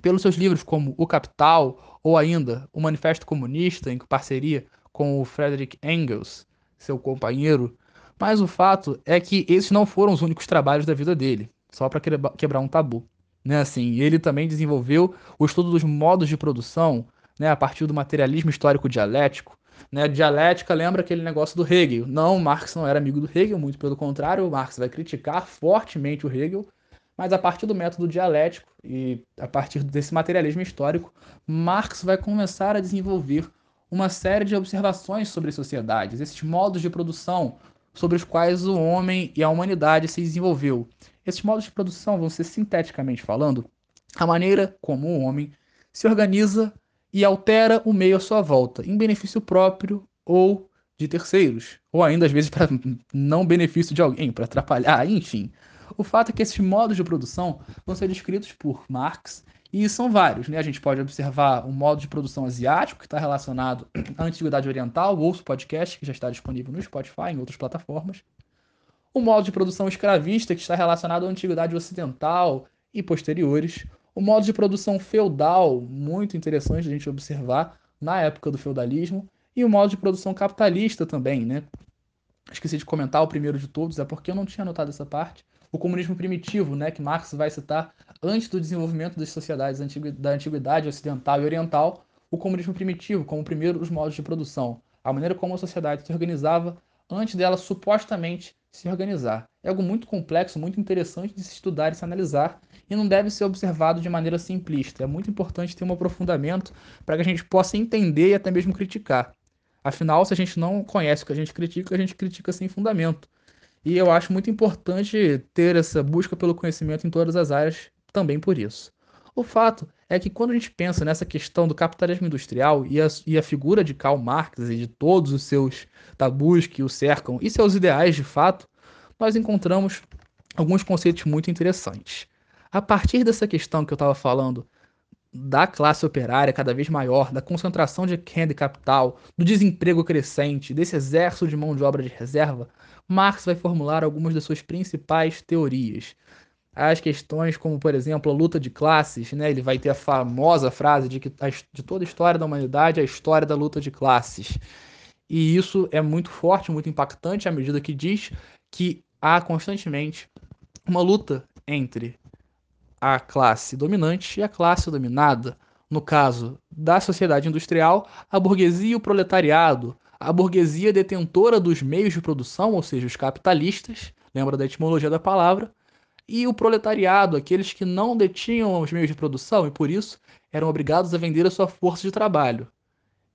pelos seus livros como O Capital ou ainda O Manifesto Comunista, em parceria com o Frederick Engels, seu companheiro. Mas o fato é que esses não foram os únicos trabalhos da vida dele, só para quebrar um tabu. Né, assim, ele também desenvolveu o estudo dos modos de produção né, a partir do materialismo histórico dialético, né, dialética lembra aquele negócio do Hegel. Não, Marx não era amigo do Hegel, muito pelo contrário, Marx vai criticar fortemente o Hegel, mas a partir do método dialético e a partir desse materialismo histórico, Marx vai começar a desenvolver uma série de observações sobre sociedades, esses modos de produção sobre os quais o homem e a humanidade se desenvolveu. Esses modos de produção vão ser sinteticamente falando a maneira como o homem se organiza e altera o meio à sua volta, em benefício próprio ou de terceiros, ou ainda às vezes para não benefício de alguém, para atrapalhar, enfim. O fato é que esses modos de produção vão ser descritos por Marx e são vários, né? A gente pode observar o modo de produção asiático, que está relacionado à antiguidade oriental, ouço podcast, que já está disponível no Spotify, em outras plataformas. O modo de produção escravista, que está relacionado à antiguidade ocidental e posteriores o modo de produção feudal, muito interessante a gente observar na época do feudalismo, e o modo de produção capitalista também, né? Esqueci de comentar o primeiro de todos, é porque eu não tinha notado essa parte. O comunismo primitivo, né, que Marx vai citar antes do desenvolvimento das sociedades da antiguidade ocidental e oriental, o comunismo primitivo como primeiro os modos de produção, a maneira como a sociedade se organizava antes dela supostamente se organizar. É algo muito complexo, muito interessante de se estudar e se analisar, e não deve ser observado de maneira simplista. É muito importante ter um aprofundamento para que a gente possa entender e até mesmo criticar. Afinal, se a gente não conhece o que a gente critica, a gente critica sem fundamento. E eu acho muito importante ter essa busca pelo conhecimento em todas as áreas, também por isso. O fato é que quando a gente pensa nessa questão do capitalismo industrial e a, e a figura de Karl Marx e de todos os seus tabus que o cercam e seus ideais de fato, nós encontramos alguns conceitos muito interessantes. A partir dessa questão que eu estava falando da classe operária cada vez maior, da concentração de renda e capital, do desemprego crescente, desse exército de mão de obra de reserva, Marx vai formular algumas das suas principais teorias. As questões como, por exemplo, a luta de classes, né? ele vai ter a famosa frase de que de toda a história da humanidade é a história da luta de classes. E isso é muito forte, muito impactante à medida que diz que há constantemente uma luta entre a classe dominante e a classe dominada. No caso da sociedade industrial, a burguesia e o proletariado, a burguesia detentora dos meios de produção, ou seja, os capitalistas, lembra da etimologia da palavra, e o proletariado, aqueles que não detinham os meios de produção e por isso eram obrigados a vender a sua força de trabalho.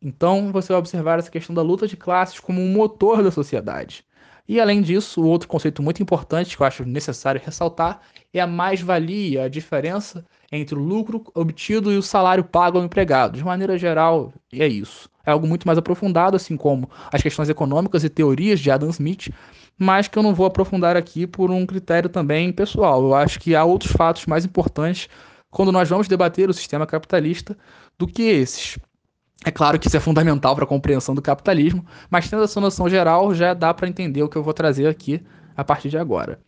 Então você vai observar essa questão da luta de classes como um motor da sociedade. E além disso, outro conceito muito importante que eu acho necessário ressaltar é a mais-valia, a diferença entre o lucro obtido e o salário pago ao empregado. De maneira geral, é isso. É algo muito mais aprofundado, assim como as questões econômicas e teorias de Adam Smith, mas que eu não vou aprofundar aqui por um critério também pessoal. Eu acho que há outros fatos mais importantes quando nós vamos debater o sistema capitalista do que esses. É claro que isso é fundamental para a compreensão do capitalismo, mas tendo essa noção geral já dá para entender o que eu vou trazer aqui a partir de agora.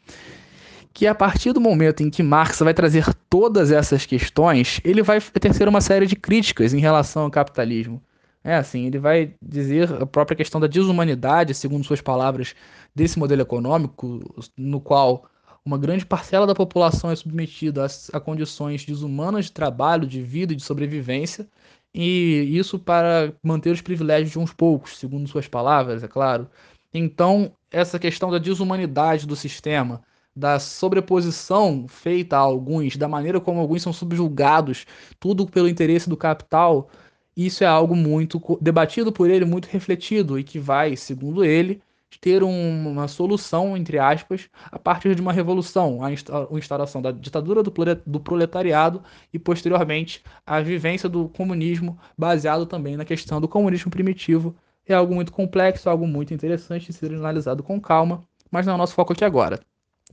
Que a partir do momento em que Marx vai trazer todas essas questões, ele vai tecer uma série de críticas em relação ao capitalismo. É assim, ele vai dizer a própria questão da desumanidade, segundo suas palavras, desse modelo econômico, no qual uma grande parcela da população é submetida a condições desumanas de trabalho, de vida e de sobrevivência, e isso para manter os privilégios de uns poucos, segundo suas palavras, é claro. Então, essa questão da desumanidade do sistema, da sobreposição feita a alguns, da maneira como alguns são subjugados, tudo pelo interesse do capital, isso é algo muito debatido por ele, muito refletido e que vai, segundo ele, ter um, uma solução, entre aspas, a partir de uma revolução, a instauração da ditadura do, do proletariado e, posteriormente, a vivência do comunismo, baseado também na questão do comunismo primitivo. É algo muito complexo, algo muito interessante de ser analisado com calma, mas não é o nosso foco aqui agora.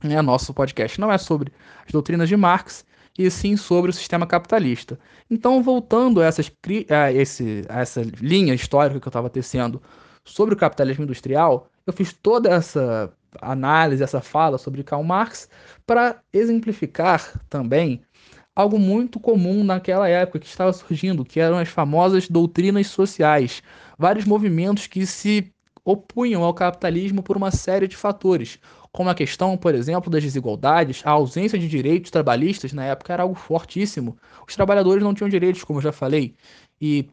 É, nosso podcast não é sobre as doutrinas de Marx, e sim sobre o sistema capitalista. Então, voltando a, essas, a, esse, a essa linha histórica que eu estava tecendo sobre o capitalismo industrial, eu fiz toda essa análise, essa fala sobre Karl Marx para exemplificar também algo muito comum naquela época que estava surgindo, que eram as famosas doutrinas sociais, vários movimentos que se opunham ao capitalismo por uma série de fatores, como a questão, por exemplo, das desigualdades, a ausência de direitos trabalhistas na época era algo fortíssimo. Os trabalhadores não tinham direitos, como eu já falei, e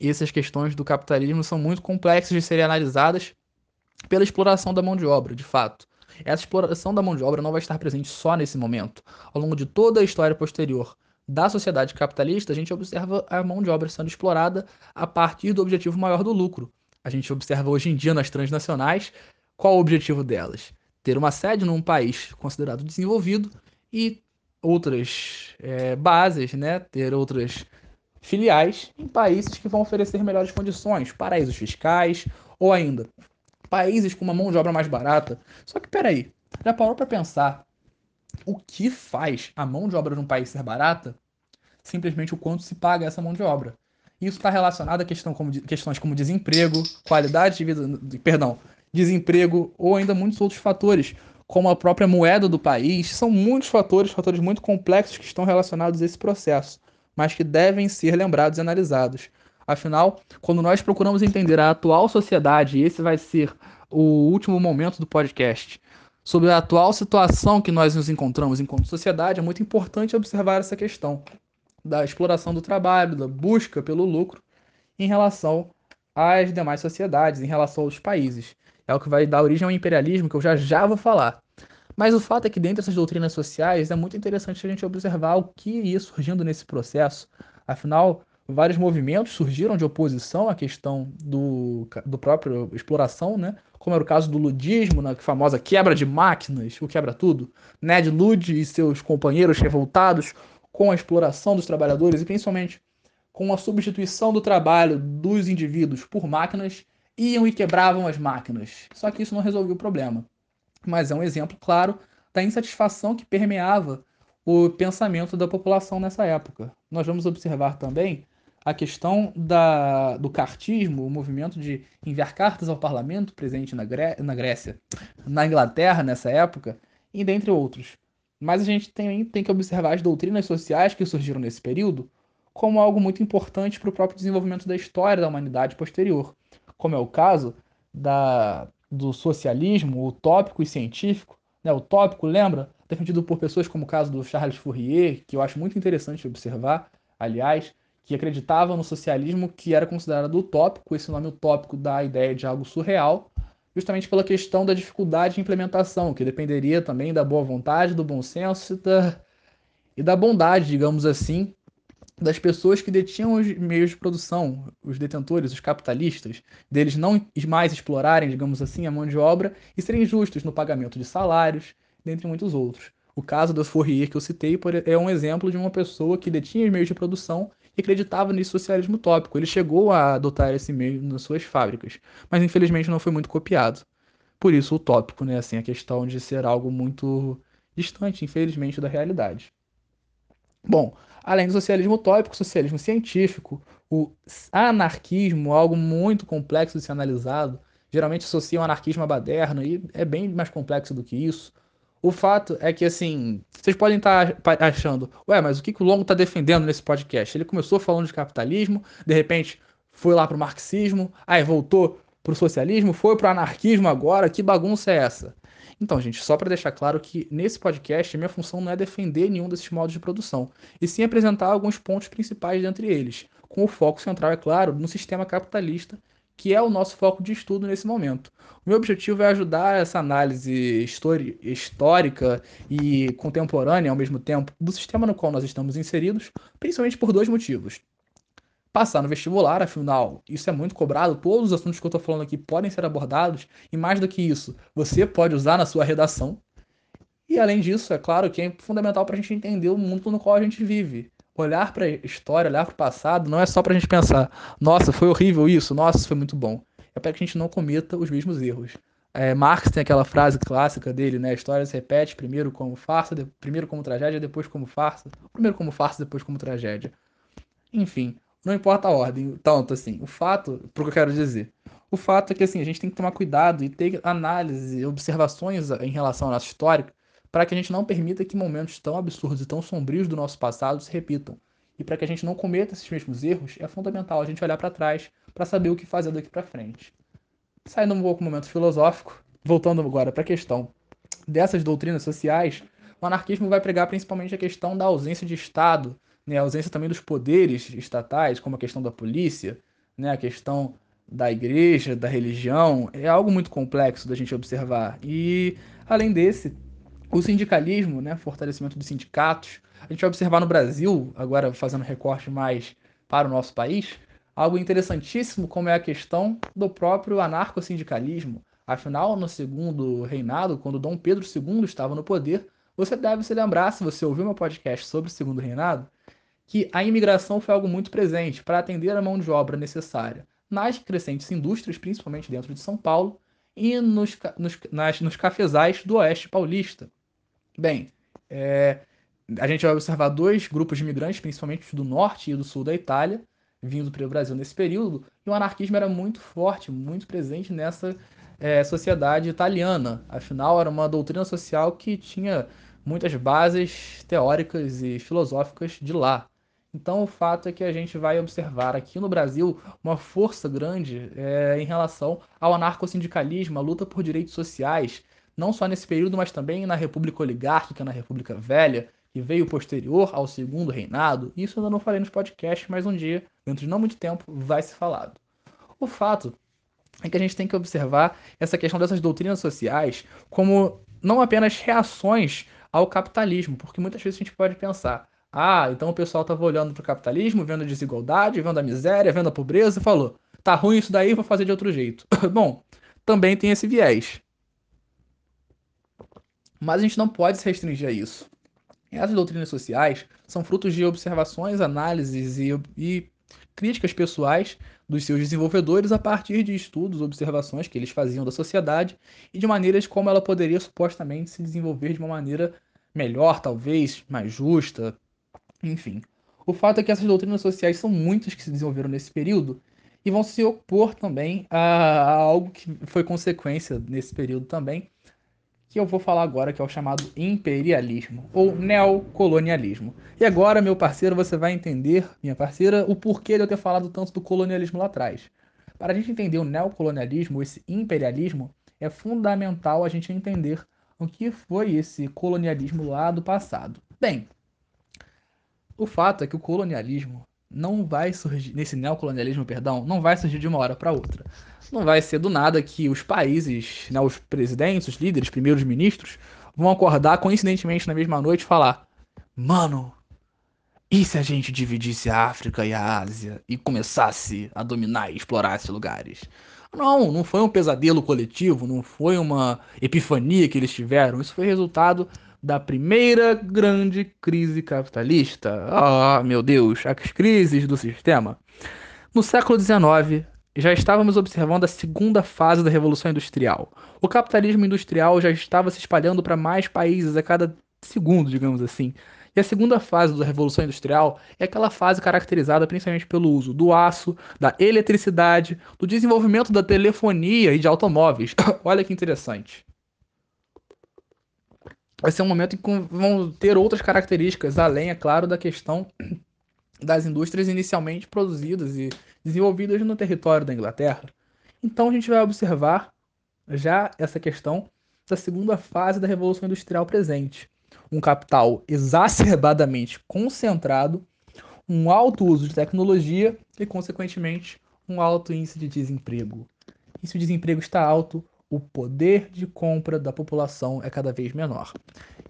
essas questões do capitalismo são muito complexas de serem analisadas pela exploração da mão de obra, de fato. Essa exploração da mão de obra não vai estar presente só nesse momento. Ao longo de toda a história posterior da sociedade capitalista, a gente observa a mão de obra sendo explorada a partir do objetivo maior do lucro. A gente observa hoje em dia nas transnacionais qual o objetivo delas? Ter uma sede num país considerado desenvolvido e outras é, bases, né? ter outras filiais em países que vão oferecer melhores condições, paraísos fiscais ou ainda países com uma mão de obra mais barata. Só que peraí, já parou para pensar o que faz a mão de obra de um país ser barata? Simplesmente o quanto se paga essa mão de obra. Isso está relacionado a questão como, questões como desemprego, qualidade de vida, perdão, desemprego ou ainda muitos outros fatores, como a própria moeda do país. São muitos fatores, fatores muito complexos que estão relacionados a esse processo, mas que devem ser lembrados e analisados. Afinal, quando nós procuramos entender a atual sociedade, e esse vai ser o último momento do podcast, sobre a atual situação que nós nos encontramos enquanto sociedade, é muito importante observar essa questão da exploração do trabalho, da busca pelo lucro em relação às demais sociedades, em relação aos países. É o que vai dar origem ao imperialismo, que eu já já vou falar. Mas o fato é que dentro dessas doutrinas sociais é muito interessante a gente observar o que ia surgindo nesse processo. Afinal, vários movimentos surgiram de oposição à questão do, do próprio exploração, né? Como era o caso do ludismo, na famosa quebra de máquinas, o quebra tudo. Ned Ludd e seus companheiros revoltados com a exploração dos trabalhadores e principalmente com a substituição do trabalho dos indivíduos por máquinas, iam e quebravam as máquinas. Só que isso não resolveu o problema. Mas é um exemplo claro da insatisfação que permeava o pensamento da população nessa época. Nós vamos observar também a questão da, do cartismo, o movimento de enviar cartas ao parlamento presente na, Gré na Grécia, na Inglaterra nessa época, e dentre outros. Mas a gente tem, tem que observar as doutrinas sociais que surgiram nesse período como algo muito importante para o próprio desenvolvimento da história da humanidade posterior, como é o caso da, do socialismo utópico e científico. Né? O tópico, lembra? Defendido por pessoas como o caso do Charles Fourier, que eu acho muito interessante observar, aliás, que acreditava no socialismo que era considerado utópico, esse nome utópico dá a ideia de algo surreal, justamente pela questão da dificuldade de implementação, que dependeria também da boa vontade, do bom senso e da, e da bondade, digamos assim, das pessoas que detinham os meios de produção, os detentores, os capitalistas, deles não mais explorarem, digamos assim, a mão de obra e serem justos no pagamento de salários, dentre muitos outros. O caso do Fourier que eu citei é um exemplo de uma pessoa que detinha os meios de produção e acreditava nesse socialismo utópico. Ele chegou a adotar esse meio nas suas fábricas, mas infelizmente não foi muito copiado. Por isso, utópico, né? Assim, a questão de ser algo muito distante, infelizmente, da realidade. Bom, além do socialismo utópico, socialismo científico, o anarquismo, algo muito complexo de ser analisado, geralmente associa o anarquismo à baderna e é bem mais complexo do que isso. O fato é que, assim, vocês podem estar achando, ué, mas o que, que o Longo está defendendo nesse podcast? Ele começou falando de capitalismo, de repente foi lá para o marxismo, aí voltou para o socialismo, foi para o anarquismo agora, que bagunça é essa? Então, gente, só para deixar claro que nesse podcast minha função não é defender nenhum desses modos de produção, e sim apresentar alguns pontos principais dentre eles, com o foco central, é claro, no sistema capitalista, que é o nosso foco de estudo nesse momento. O meu objetivo é ajudar essa análise histórica e contemporânea ao mesmo tempo do sistema no qual nós estamos inseridos, principalmente por dois motivos passar no vestibular, afinal, isso é muito cobrado, todos os assuntos que eu estou falando aqui podem ser abordados, e mais do que isso, você pode usar na sua redação. E além disso, é claro que é fundamental para a gente entender o mundo no qual a gente vive. Olhar para a história, olhar para o passado, não é só para a gente pensar, nossa, foi horrível isso, nossa, isso foi muito bom. É para que a gente não cometa os mesmos erros. É, Marx tem aquela frase clássica dele, né? A história se repete primeiro como farsa, de... primeiro como tragédia, depois como farsa. Primeiro como farsa, depois como tragédia. Enfim, não importa a ordem, tanto assim. O fato, pro que eu quero dizer. O fato é que assim, a gente tem que tomar cuidado e ter análise, observações em relação à nossa história, para que a gente não permita que momentos tão absurdos e tão sombrios do nosso passado se repitam. E para que a gente não cometa esses mesmos erros, é fundamental a gente olhar para trás para saber o que fazer daqui para frente. Saindo um pouco do momento filosófico, voltando agora para a questão dessas doutrinas sociais, o anarquismo vai pregar principalmente a questão da ausência de Estado, né, a ausência também dos poderes estatais, como a questão da polícia, né, a questão da igreja, da religião, é algo muito complexo da gente observar. E, além desse, o sindicalismo, né, fortalecimento dos sindicatos, a gente vai observar no Brasil, agora fazendo recorte mais para o nosso país, algo interessantíssimo como é a questão do próprio anarcossindicalismo. Afinal, no segundo reinado, quando Dom Pedro II estava no poder, você deve se lembrar, se você ouviu meu podcast sobre o segundo reinado, que a imigração foi algo muito presente para atender a mão de obra necessária nas crescentes indústrias, principalmente dentro de São Paulo, e nos, nos, nas, nos cafezais do Oeste Paulista. Bem, é, a gente vai observar dois grupos de imigrantes, principalmente do norte e do sul da Itália, vindo para o Brasil nesse período, e o anarquismo era muito forte, muito presente nessa é, sociedade italiana. Afinal, era uma doutrina social que tinha muitas bases teóricas e filosóficas de lá. Então, o fato é que a gente vai observar aqui no Brasil uma força grande é, em relação ao anarcossindicalismo, a luta por direitos sociais, não só nesse período, mas também na República Oligárquica, na República Velha, que veio posterior ao Segundo Reinado. Isso eu ainda não falei nos podcasts, mas um dia, dentro de não muito tempo, vai ser falado. O fato é que a gente tem que observar essa questão dessas doutrinas sociais como não apenas reações ao capitalismo, porque muitas vezes a gente pode pensar, ah, então o pessoal estava olhando para o capitalismo, vendo a desigualdade, vendo a miséria, vendo a pobreza e falou: tá ruim isso daí, vou fazer de outro jeito. Bom, também tem esse viés. Mas a gente não pode se restringir a isso. Essas doutrinas sociais são frutos de observações, análises e, e críticas pessoais dos seus desenvolvedores a partir de estudos, observações que eles faziam da sociedade e de maneiras como ela poderia supostamente se desenvolver de uma maneira melhor, talvez, mais justa, enfim. O fato é que essas doutrinas sociais são muitas que se desenvolveram nesse período e vão se opor também a, a algo que foi consequência nesse período também, que eu vou falar agora, que é o chamado imperialismo ou neocolonialismo. E agora, meu parceiro, você vai entender, minha parceira, o porquê de eu ter falado tanto do colonialismo lá atrás. Para a gente entender o neocolonialismo, esse imperialismo, é fundamental a gente entender o que foi esse colonialismo lá do passado. Bem, o fato é que o colonialismo não vai surgir, nesse neocolonialismo, perdão, não vai surgir de uma hora para outra. Não vai ser do nada que os países, né, os presidentes, os líderes, primeiros ministros, vão acordar coincidentemente na mesma noite e falar: Mano, e se a gente dividisse a África e a Ásia e começasse a dominar e explorar esses lugares? Não, não foi um pesadelo coletivo, não foi uma epifania que eles tiveram. Isso foi resultado da primeira grande crise capitalista. Ah, oh, meu Deus, as crises do sistema. No século XIX, já estávamos observando a segunda fase da Revolução Industrial. O capitalismo industrial já estava se espalhando para mais países a cada segundo, digamos assim. E a segunda fase da Revolução Industrial é aquela fase caracterizada principalmente pelo uso do aço, da eletricidade, do desenvolvimento da telefonia e de automóveis. Olha que interessante vai ser um momento em que vão ter outras características, além, é claro, da questão das indústrias inicialmente produzidas e desenvolvidas no território da Inglaterra. Então a gente vai observar já essa questão da segunda fase da Revolução Industrial presente. Um capital exacerbadamente concentrado, um alto uso de tecnologia e, consequentemente, um alto índice de desemprego. E se o desemprego está alto, o poder de compra da população é cada vez menor.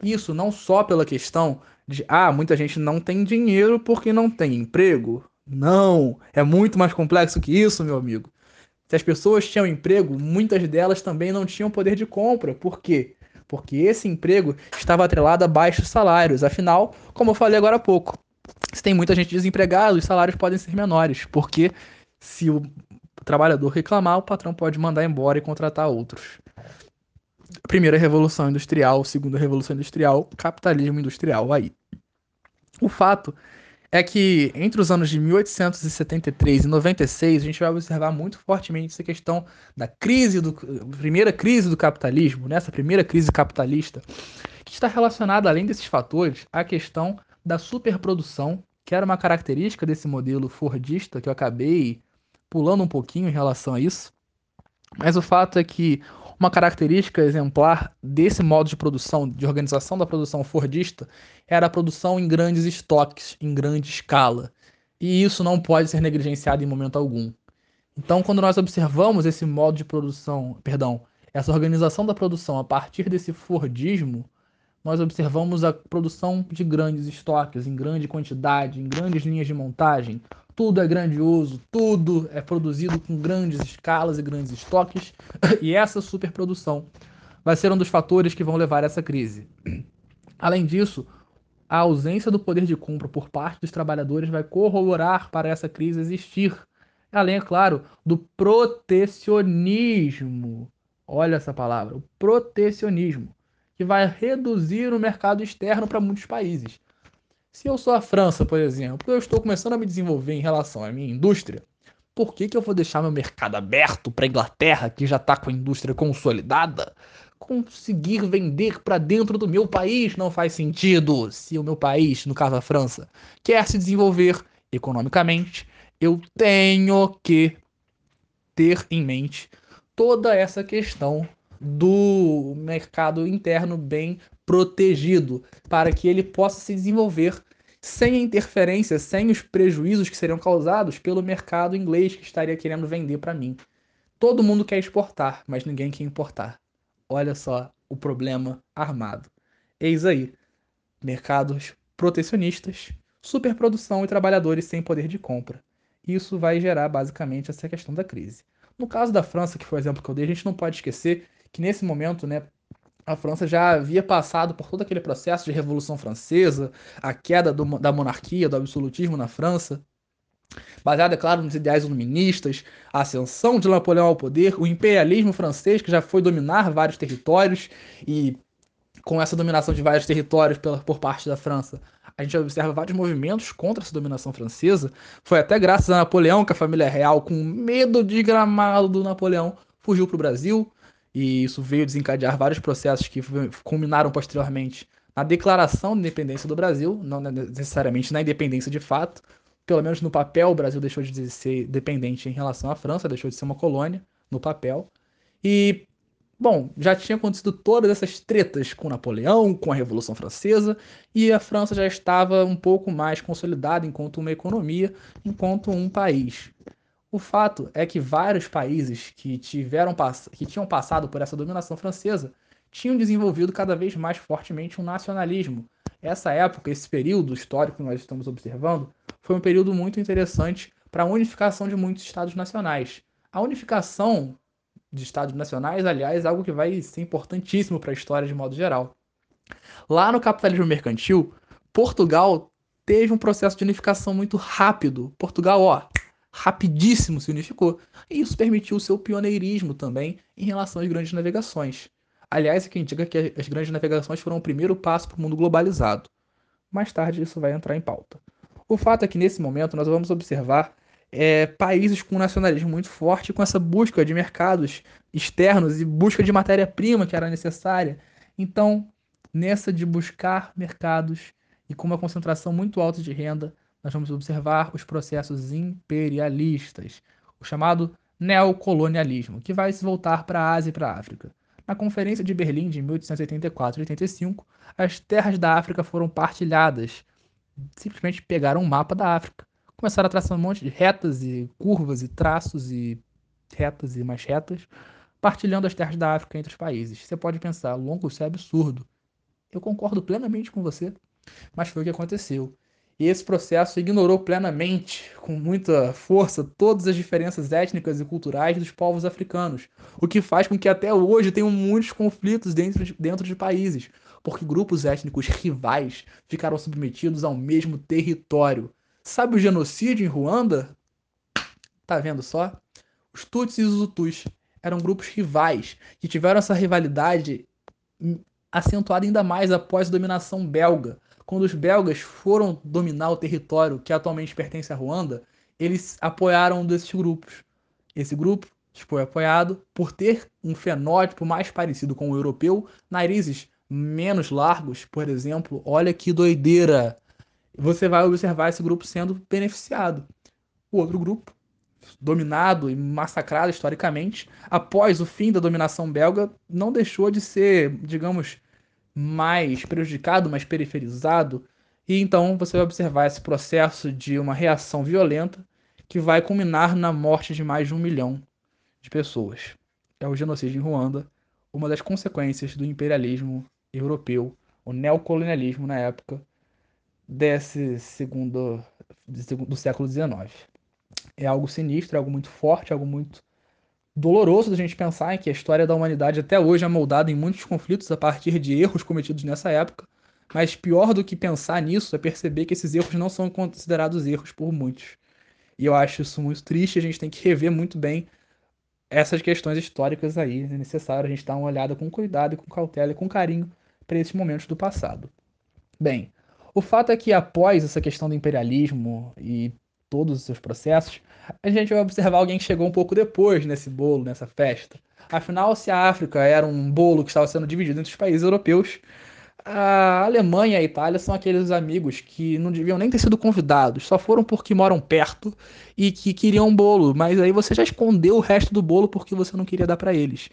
Isso não só pela questão de, ah, muita gente não tem dinheiro porque não tem emprego. Não, é muito mais complexo que isso, meu amigo. Se as pessoas tinham emprego, muitas delas também não tinham poder de compra. Por quê? Porque esse emprego estava atrelado a baixos salários. Afinal, como eu falei agora há pouco, se tem muita gente desempregada, os salários podem ser menores. Porque se o trabalhador reclamar, o patrão pode mandar embora e contratar outros. Primeira revolução industrial, segunda revolução industrial, capitalismo industrial aí. O fato é que entre os anos de 1873 e 96, a gente vai observar muito fortemente essa questão da crise do primeira crise do capitalismo, nessa né? primeira crise capitalista, que está relacionada além desses fatores à questão da superprodução, que era uma característica desse modelo fordista que eu acabei pulando um pouquinho em relação a isso. Mas o fato é que uma característica exemplar desse modo de produção, de organização da produção fordista, era a produção em grandes estoques, em grande escala. E isso não pode ser negligenciado em momento algum. Então, quando nós observamos esse modo de produção, perdão, essa organização da produção a partir desse Fordismo, nós observamos a produção de grandes estoques, em grande quantidade, em grandes linhas de montagem, tudo é grandioso, tudo é produzido com grandes escalas e grandes estoques, e essa superprodução vai ser um dos fatores que vão levar a essa crise. Além disso, a ausência do poder de compra por parte dos trabalhadores vai corroborar para essa crise existir. Além, é claro, do protecionismo. Olha essa palavra, o protecionismo, que vai reduzir o mercado externo para muitos países. Se eu sou a França, por exemplo, eu estou começando a me desenvolver em relação à minha indústria, por que, que eu vou deixar meu mercado aberto para a Inglaterra, que já está com a indústria consolidada? Conseguir vender para dentro do meu país não faz sentido. Se o meu país, no caso a França, quer se desenvolver economicamente, eu tenho que ter em mente toda essa questão do mercado interno bem protegido, para que ele possa se desenvolver sem a interferência, sem os prejuízos que seriam causados pelo mercado inglês que estaria querendo vender para mim. Todo mundo quer exportar, mas ninguém quer importar. Olha só o problema armado. Eis aí: mercados protecionistas, superprodução e trabalhadores sem poder de compra. Isso vai gerar basicamente essa questão da crise. No caso da França, que foi o exemplo que eu dei, a gente não pode esquecer que nesse momento, né, a França já havia passado por todo aquele processo de Revolução Francesa, a queda do, da monarquia, do absolutismo na França, baseada, é claro, nos ideais iluministas, a ascensão de Napoleão ao poder, o imperialismo francês, que já foi dominar vários territórios e com essa dominação de vários territórios pela, por parte da França, a gente observa vários movimentos contra essa dominação francesa. Foi até graças a Napoleão que a família real, com medo de gramado do Napoleão, fugiu para o Brasil. E isso veio desencadear vários processos que culminaram posteriormente na declaração de independência do Brasil, não necessariamente na independência de fato. Pelo menos no papel, o Brasil deixou de ser dependente em relação à França, deixou de ser uma colônia no papel. E Bom, já tinha acontecido todas essas tretas com Napoleão, com a Revolução Francesa, e a França já estava um pouco mais consolidada enquanto uma economia, enquanto um país. O fato é que vários países que, tiveram, que tinham passado por essa dominação francesa tinham desenvolvido cada vez mais fortemente um nacionalismo. Essa época, esse período histórico que nós estamos observando, foi um período muito interessante para a unificação de muitos estados nacionais. A unificação de estados nacionais, aliás, é algo que vai ser importantíssimo para a história de modo geral. Lá no capitalismo mercantil, Portugal teve um processo de unificação muito rápido. Portugal, ó, rapidíssimo se unificou. E isso permitiu o seu pioneirismo também em relação às grandes navegações. Aliás, é que indica que as grandes navegações foram o primeiro passo para o mundo globalizado. Mais tarde isso vai entrar em pauta. O fato é que nesse momento nós vamos observar é, países com nacionalismo muito forte, com essa busca de mercados externos e busca de matéria-prima que era necessária. Então, nessa de buscar mercados e com uma concentração muito alta de renda, nós vamos observar os processos imperialistas, o chamado neocolonialismo, que vai se voltar para a Ásia e para a África. Na Conferência de Berlim de 1884 e 85, as terras da África foram partilhadas. Simplesmente pegaram um mapa da África começaram a traçar um monte de retas e curvas e traços e retas e mais retas, partilhando as terras da África entre os países. Você pode pensar, longo, isso é absurdo. Eu concordo plenamente com você, mas foi o que aconteceu. E esse processo ignorou plenamente, com muita força, todas as diferenças étnicas e culturais dos povos africanos, o que faz com que até hoje tenham muitos conflitos dentro de, dentro de países, porque grupos étnicos rivais ficaram submetidos ao mesmo território. Sabe o genocídio em Ruanda? Tá vendo só? Os Tutsis e os Hutus eram grupos rivais que tiveram essa rivalidade acentuada ainda mais após a dominação belga. Quando os belgas foram dominar o território que atualmente pertence a Ruanda, eles apoiaram um desses grupos. Esse grupo foi apoiado por ter um fenótipo mais parecido com o europeu, narizes menos largos, por exemplo. Olha que doideira! você vai observar esse grupo sendo beneficiado. O outro grupo, dominado e massacrado historicamente, após o fim da dominação belga, não deixou de ser, digamos, mais prejudicado, mais periferizado. E então você vai observar esse processo de uma reação violenta que vai culminar na morte de mais de um milhão de pessoas. É o genocídio em Ruanda, uma das consequências do imperialismo europeu, o neocolonialismo na época, desse segundo do século XIX. É algo sinistro, algo muito forte, algo muito doloroso da gente pensar em que a história da humanidade até hoje é moldada em muitos conflitos a partir de erros cometidos nessa época. Mas pior do que pensar nisso é perceber que esses erros não são considerados erros por muitos. E eu acho isso muito triste, a gente tem que rever muito bem essas questões históricas aí. É necessário a gente dar uma olhada com cuidado, com cautela e com carinho para esses momentos do passado. Bem, o fato é que após essa questão do imperialismo e todos os seus processos, a gente vai observar alguém que chegou um pouco depois nesse bolo, nessa festa. Afinal, se a África era um bolo que estava sendo dividido entre os países europeus, a Alemanha e a Itália são aqueles amigos que não deviam nem ter sido convidados, só foram porque moram perto e que queriam um bolo, mas aí você já escondeu o resto do bolo porque você não queria dar para eles.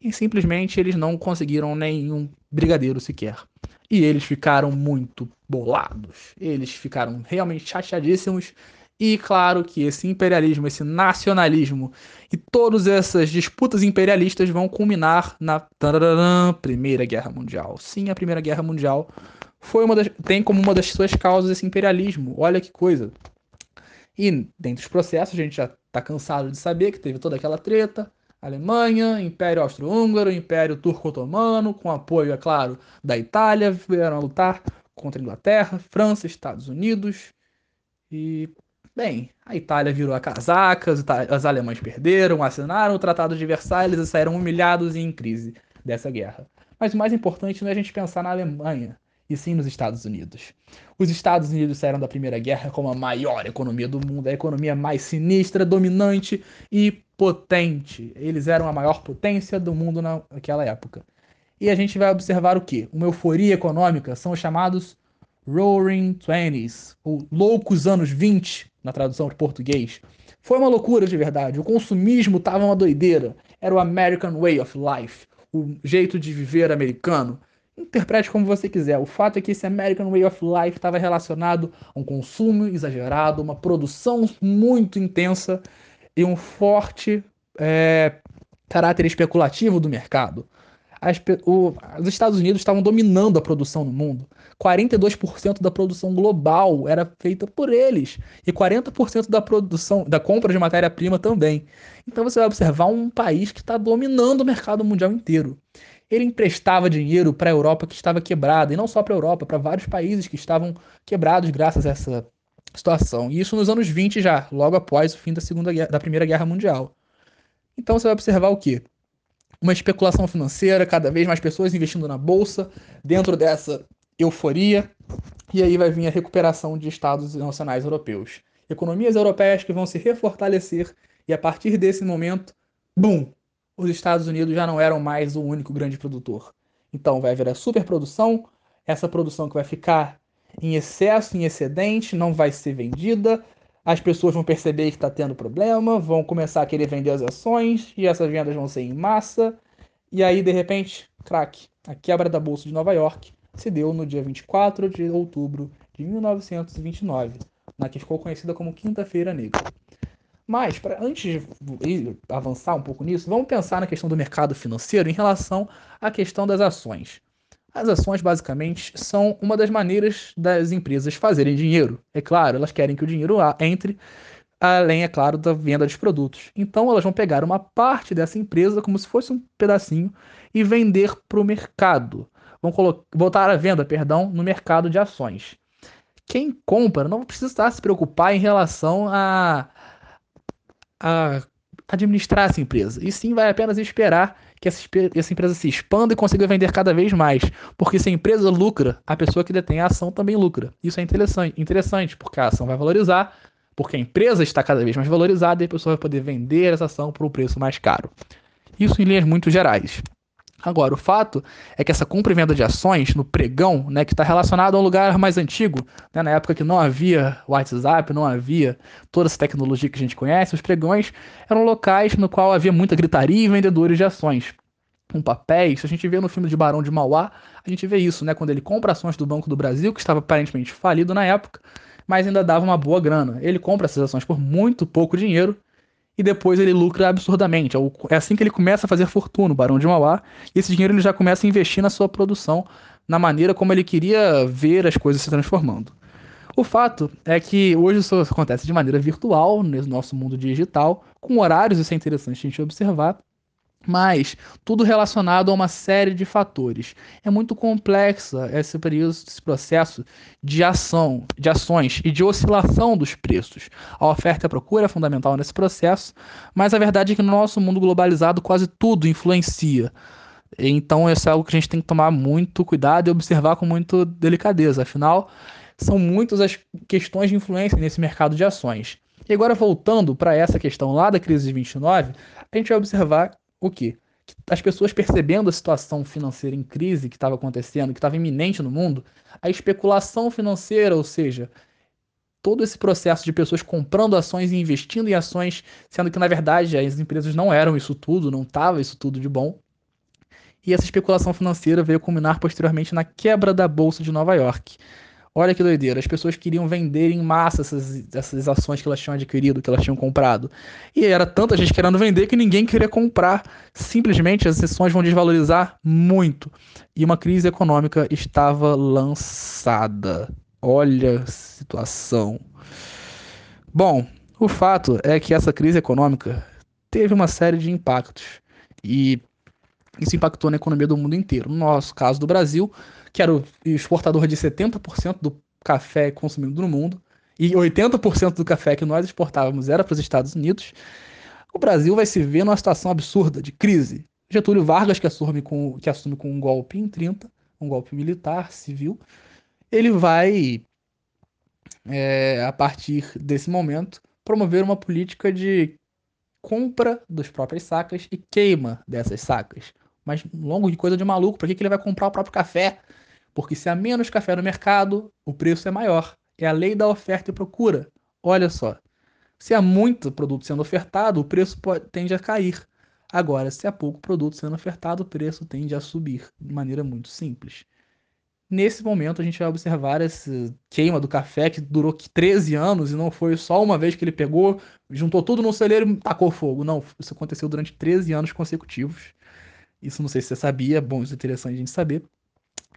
E simplesmente eles não conseguiram nenhum brigadeiro sequer. E eles ficaram muito bolados. Eles ficaram realmente chateadíssimos. E claro que esse imperialismo, esse nacionalismo e todas essas disputas imperialistas vão culminar na Primeira Guerra Mundial. Sim, a Primeira Guerra Mundial foi uma das, tem como uma das suas causas esse imperialismo. Olha que coisa. E dentro dos processos, a gente já está cansado de saber que teve toda aquela treta. Alemanha, Império Austro-Húngaro, Império Turco-Otomano, com apoio, é claro, da Itália, vieram a lutar contra a Inglaterra, França, Estados Unidos. E, bem, a Itália virou a casaca, os alemães perderam, assinaram o Tratado de Versalhes e saíram humilhados e em crise dessa guerra. Mas o mais importante não é a gente pensar na Alemanha, e sim nos Estados Unidos. Os Estados Unidos saíram da Primeira Guerra como a maior economia do mundo, a economia mais sinistra, dominante e potente. Eles eram a maior potência do mundo naquela época. E a gente vai observar o quê? Uma euforia econômica são os chamados Roaring Twenties, ou Loucos Anos 20, na tradução de português. Foi uma loucura de verdade. O consumismo estava uma doideira. Era o American Way of Life, o jeito de viver americano. Interprete como você quiser. O fato é que esse American Way of Life estava relacionado a um consumo exagerado, uma produção muito intensa e um forte é, caráter especulativo do mercado. As, o, os Estados Unidos estavam dominando a produção no mundo. 42% da produção global era feita por eles e 40% da produção, da compra de matéria-prima também. Então você vai observar um país que está dominando o mercado mundial inteiro ele emprestava dinheiro para a Europa que estava quebrada, e não só para a Europa, para vários países que estavam quebrados graças a essa situação. E isso nos anos 20 já, logo após o fim da, segunda da Primeira Guerra Mundial. Então você vai observar o quê? Uma especulação financeira, cada vez mais pessoas investindo na bolsa, dentro dessa euforia, e aí vai vir a recuperação de estados nacionais europeus. Economias europeias que vão se refortalecer, e a partir desse momento, bum, os Estados Unidos já não eram mais o único grande produtor. Então vai haver a superprodução, essa produção que vai ficar em excesso, em excedente, não vai ser vendida, as pessoas vão perceber que está tendo problema, vão começar a querer vender as ações e essas vendas vão ser em massa. E aí, de repente, crack, a quebra da Bolsa de Nova York se deu no dia 24 de outubro de 1929, na que ficou conhecida como Quinta-feira Negra. Mas, pra, antes de avançar um pouco nisso, vamos pensar na questão do mercado financeiro em relação à questão das ações. As ações, basicamente, são uma das maneiras das empresas fazerem dinheiro. É claro, elas querem que o dinheiro entre, além, é claro, da venda dos produtos. Então, elas vão pegar uma parte dessa empresa, como se fosse um pedacinho, e vender para o mercado. Vão voltar à venda, perdão, no mercado de ações. Quem compra não precisa se preocupar em relação a a administrar essa empresa. E sim vai apenas esperar que essa, essa, empresa se expanda e consiga vender cada vez mais. Porque se a empresa lucra, a pessoa que detém a ação também lucra. Isso é interessante, interessante porque a ação vai valorizar, porque a empresa está cada vez mais valorizada e a pessoa vai poder vender essa ação por um preço mais caro. Isso em linhas muito gerais. Agora, o fato é que essa compra e venda de ações no pregão, né, que está relacionado a um lugar mais antigo, né, na época que não havia WhatsApp, não havia toda essa tecnologia que a gente conhece, os pregões eram locais no qual havia muita gritaria e vendedores de ações. Com papéis, a gente vê no filme de Barão de Mauá, a gente vê isso, né, quando ele compra ações do Banco do Brasil, que estava aparentemente falido na época, mas ainda dava uma boa grana. Ele compra essas ações por muito pouco dinheiro e depois ele lucra absurdamente. É, é assim que ele começa a fazer fortuna, o Barão de Mauá, e esse dinheiro ele já começa a investir na sua produção, na maneira como ele queria ver as coisas se transformando. O fato é que hoje isso acontece de maneira virtual, no nosso mundo digital, com horários, isso é interessante a gente observar, mas tudo relacionado a uma série de fatores. É muito complexa esse período, esse processo de ação, de ações e de oscilação dos preços. A oferta e a procura é fundamental nesse processo, mas a verdade é que no nosso mundo globalizado quase tudo influencia. Então isso é algo que a gente tem que tomar muito cuidado e observar com muita delicadeza. Afinal, são muitas as questões de influência nesse mercado de ações. E agora voltando para essa questão lá da crise de 29, a gente vai observar o quê? As pessoas percebendo a situação financeira em crise que estava acontecendo, que estava iminente no mundo, a especulação financeira, ou seja, todo esse processo de pessoas comprando ações e investindo em ações, sendo que na verdade as empresas não eram isso tudo, não estava isso tudo de bom. E essa especulação financeira veio culminar posteriormente na quebra da bolsa de Nova York. Olha que doideira, as pessoas queriam vender em massa essas, essas ações que elas tinham adquirido, que elas tinham comprado. E era tanta gente querendo vender que ninguém queria comprar. Simplesmente as ações vão desvalorizar muito. E uma crise econômica estava lançada. Olha a situação. Bom, o fato é que essa crise econômica teve uma série de impactos. E isso impactou na economia do mundo inteiro. No nosso caso do Brasil, que era o exportador de 70% do café consumido no mundo, e 80% do café que nós exportávamos era para os Estados Unidos, o Brasil vai se ver numa situação absurda de crise. Getúlio Vargas, que assume com, que assume com um golpe em 30, um golpe militar, civil, ele vai, é, a partir desse momento, promover uma política de compra das próprias sacas e queima dessas sacas. Mas longo de coisa de maluco, por que, que ele vai comprar o próprio café? Porque se há menos café no mercado, o preço é maior. É a lei da oferta e procura. Olha só. Se há muito produto sendo ofertado, o preço pode, tende a cair. Agora, se há pouco produto sendo ofertado, o preço tende a subir de maneira muito simples. Nesse momento, a gente vai observar essa queima do café que durou 13 anos e não foi só uma vez que ele pegou, juntou tudo no celeiro e tacou fogo. Não, isso aconteceu durante 13 anos consecutivos. Isso não sei se você sabia, bom, isso é interessante a gente saber.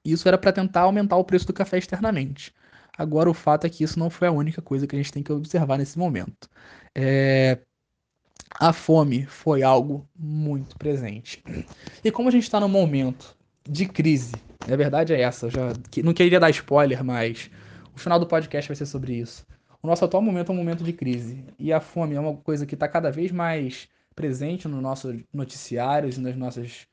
Isso era para tentar aumentar o preço do café externamente. Agora, o fato é que isso não foi a única coisa que a gente tem que observar nesse momento. É... A fome foi algo muito presente. E como a gente está no momento de crise, a verdade é essa, eu já não queria dar spoiler, mas o final do podcast vai ser sobre isso. O nosso atual momento é um momento de crise e a fome é uma coisa que está cada vez mais presente nos nossos noticiários e nas nossas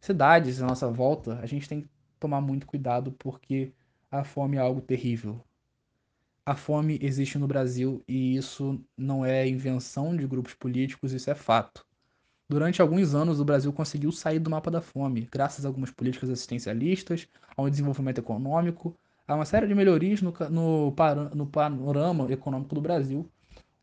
cidades, na nossa volta. A gente tem tomar muito cuidado porque a fome é algo terrível. A fome existe no Brasil e isso não é invenção de grupos políticos, isso é fato. Durante alguns anos, o Brasil conseguiu sair do mapa da fome, graças a algumas políticas assistencialistas, a um desenvolvimento econômico, a uma série de melhorias no, no, no panorama econômico do Brasil.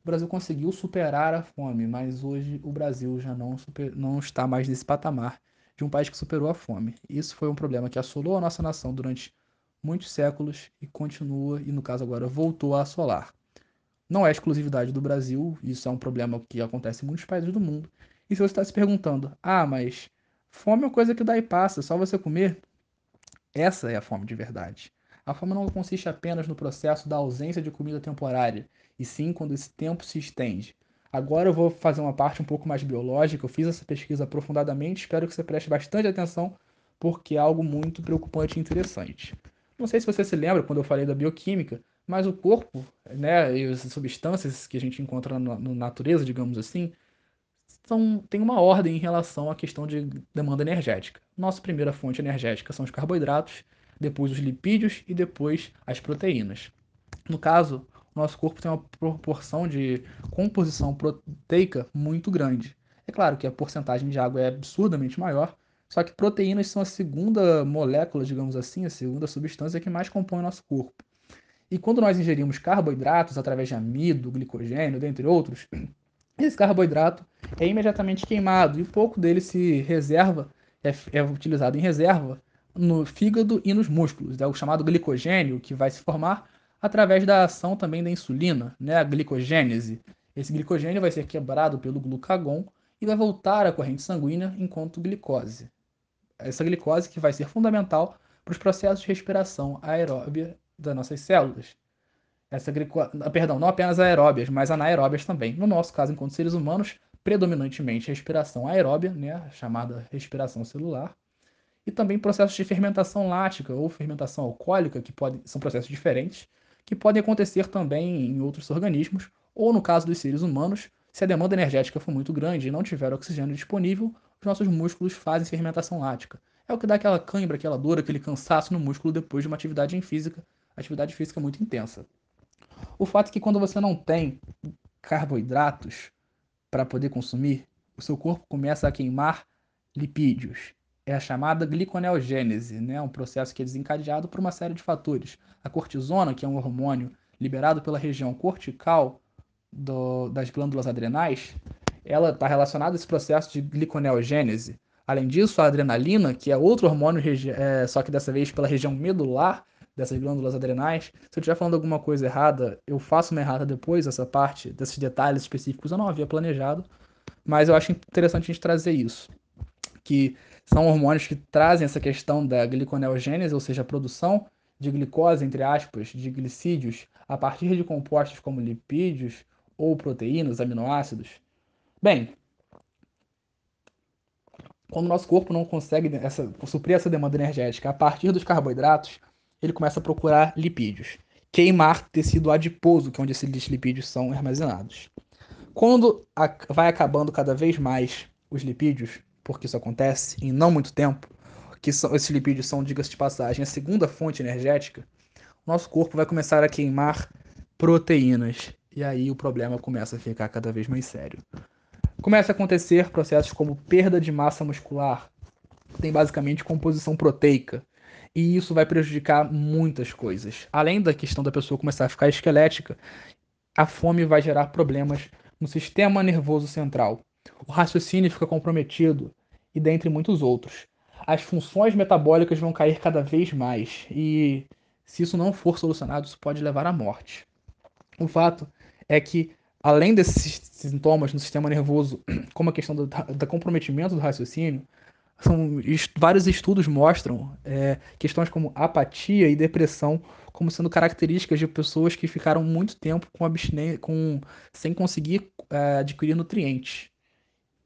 O Brasil conseguiu superar a fome, mas hoje o Brasil já não, super, não está mais nesse patamar de um país que superou a fome. Isso foi um problema que assolou a nossa nação durante muitos séculos e continua, e no caso agora voltou a assolar. Não é exclusividade do Brasil, isso é um problema que acontece em muitos países do mundo. E se você está se perguntando, ah, mas fome é uma coisa que dá e passa, só você comer? Essa é a fome de verdade. A fome não consiste apenas no processo da ausência de comida temporária, e sim quando esse tempo se estende. Agora eu vou fazer uma parte um pouco mais biológica. Eu fiz essa pesquisa aprofundadamente, espero que você preste bastante atenção, porque é algo muito preocupante e interessante. Não sei se você se lembra quando eu falei da bioquímica, mas o corpo, né, e as substâncias que a gente encontra na, na natureza, digamos assim, são, tem uma ordem em relação à questão de demanda energética. Nossa primeira fonte energética são os carboidratos, depois os lipídios e depois as proteínas. No caso, nosso corpo tem uma proporção de composição proteica muito grande. É claro que a porcentagem de água é absurdamente maior, só que proteínas são a segunda molécula, digamos assim, a segunda substância que mais compõe o nosso corpo. E quando nós ingerimos carboidratos através de amido, glicogênio, dentre outros, esse carboidrato é imediatamente queimado e pouco dele se reserva, é, é utilizado em reserva no fígado e nos músculos. É o chamado glicogênio que vai se formar através da ação também da insulina, né, a glicogênese. Esse glicogênio vai ser quebrado pelo glucagon e vai voltar à corrente sanguínea enquanto glicose essa glicose que vai ser fundamental para os processos de respiração aeróbia das nossas células. Essa glicose, ah, perdão, não apenas aeróbias, mas anaeróbias também. No nosso caso, enquanto seres humanos, predominantemente respiração aeróbia, né, chamada respiração celular, e também processos de fermentação lática ou fermentação alcoólica, que podem, são processos diferentes, que podem acontecer também em outros organismos, ou no caso dos seres humanos, se a demanda energética for muito grande e não tiver oxigênio disponível, os nossos músculos fazem fermentação lática. É o que dá aquela cãibra, aquela dor, aquele cansaço no músculo depois de uma atividade em física, atividade física muito intensa. O fato é que quando você não tem carboidratos para poder consumir, o seu corpo começa a queimar lipídios. É a chamada gliconeogênese, né? um processo que é desencadeado por uma série de fatores. A cortisona, que é um hormônio liberado pela região cortical do, das glândulas adrenais, ela está relacionada a esse processo de gliconeogênese. Além disso, a adrenalina, que é outro hormônio, é, só que dessa vez pela região medular dessas glândulas adrenais. Se eu estiver falando alguma coisa errada, eu faço uma errada depois, essa parte, desses detalhes específicos, eu não havia planejado, mas eu acho interessante a gente trazer isso. Que são hormônios que trazem essa questão da gliconeogênese, ou seja, a produção de glicose, entre aspas, de glicídios, a partir de compostos como lipídios ou proteínas, aminoácidos. Bem, quando o nosso corpo não consegue essa, suprir essa demanda energética a partir dos carboidratos, ele começa a procurar lipídios. Queimar tecido adiposo, que é onde esses lipídios são armazenados. Quando vai acabando cada vez mais os lipídios, porque isso acontece em não muito tempo, que são, esses lipídios são, diga-se de passagem, a segunda fonte energética, o nosso corpo vai começar a queimar proteínas. E aí o problema começa a ficar cada vez mais sério. Começa a acontecer processos como perda de massa muscular, tem basicamente composição proteica, e isso vai prejudicar muitas coisas. Além da questão da pessoa começar a ficar esquelética, a fome vai gerar problemas no sistema nervoso central. O raciocínio fica comprometido e dentre muitos outros. As funções metabólicas vão cair cada vez mais e se isso não for solucionado, isso pode levar à morte. O fato é que além desses sintomas no sistema nervoso, como a questão do, do comprometimento do raciocínio, são, est vários estudos mostram é, questões como apatia e depressão como sendo características de pessoas que ficaram muito tempo com com, sem conseguir é, adquirir nutrientes.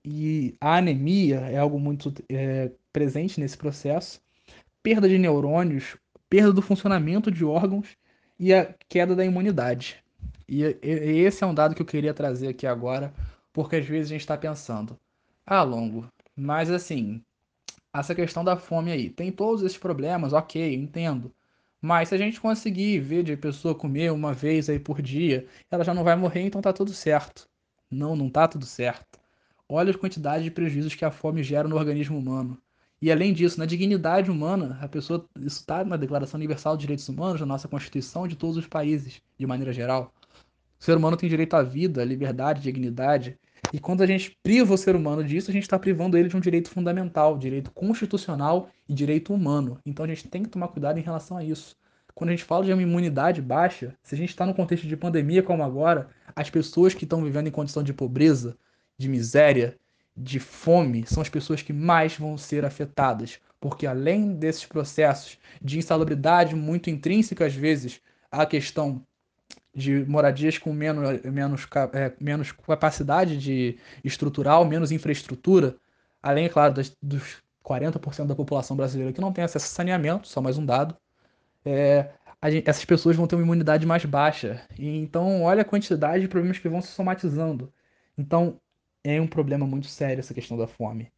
E a anemia é algo muito é, presente nesse processo. Perda de neurônios, perda do funcionamento de órgãos e a queda da imunidade. E, esse é um dado que eu queria trazer aqui agora, porque às vezes a gente está pensando, ah, longo, mas assim, essa questão da fome aí, tem todos esses problemas, ok, entendo. Mas se a gente conseguir ver de pessoa comer uma vez aí por dia, ela já não vai morrer, então tá tudo certo. Não, não tá tudo certo. Olha a quantidade de prejuízos que a fome gera no organismo humano. E além disso, na dignidade humana, a pessoa, isso está na Declaração Universal de Direitos Humanos, na nossa Constituição de todos os países, de maneira geral. O ser humano tem direito à vida, à liberdade, à dignidade. E quando a gente priva o ser humano disso, a gente está privando ele de um direito fundamental, direito constitucional e direito humano. Então a gente tem que tomar cuidado em relação a isso. Quando a gente fala de uma imunidade baixa, se a gente está no contexto de pandemia como agora, as pessoas que estão vivendo em condição de pobreza, de miséria, de fome, são as pessoas que mais vão ser afetadas. Porque além desses processos de insalubridade muito intrínseca, às vezes, à questão de moradias com menos, menos, é, menos capacidade de estrutural, menos infraestrutura, além, é claro, das, dos 40% da população brasileira que não tem acesso a saneamento, só mais um dado, é, gente, essas pessoas vão ter uma imunidade mais baixa. E, então, olha a quantidade de problemas que vão se somatizando. Então, é um problema muito sério essa questão da fome.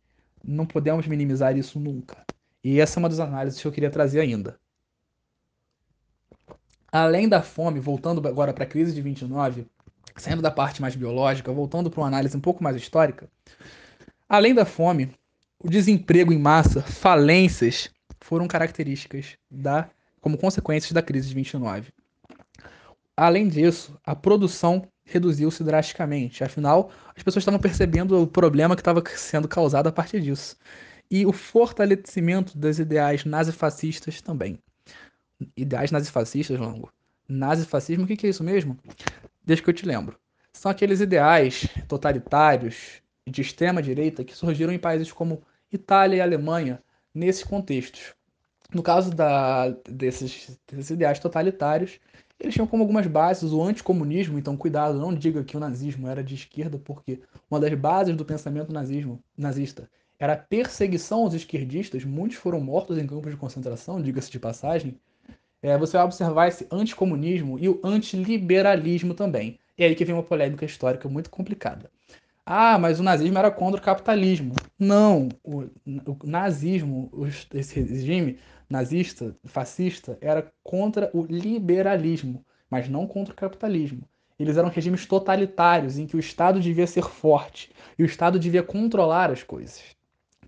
Não podemos minimizar isso nunca. E essa é uma das análises que eu queria trazer ainda. Além da fome, voltando agora para a crise de 29, saindo da parte mais biológica, voltando para uma análise um pouco mais histórica, além da fome, o desemprego em massa, falências foram características da como consequências da crise de 29. Além disso, a produção reduziu-se drasticamente. Afinal, as pessoas estavam percebendo o problema que estava sendo causado a partir disso. E o fortalecimento das ideais nazifascistas também ideais nazifascistas, Longo. Nazifascismo, o que, que é isso mesmo? Deixa que eu te lembro. São aqueles ideais totalitários de extrema-direita que surgiram em países como Itália e Alemanha, nesses contextos. No caso da, desses, desses ideais totalitários, eles tinham como algumas bases o anticomunismo, então cuidado, não diga que o nazismo era de esquerda, porque uma das bases do pensamento nazismo, nazista era a perseguição aos esquerdistas, muitos foram mortos em campos de concentração, diga-se de passagem, é, você vai observar esse anticomunismo e o antiliberalismo também. E aí que vem uma polêmica histórica muito complicada. Ah, mas o nazismo era contra o capitalismo. Não, o, o nazismo, esse regime nazista, fascista, era contra o liberalismo, mas não contra o capitalismo. Eles eram regimes totalitários em que o Estado devia ser forte e o Estado devia controlar as coisas.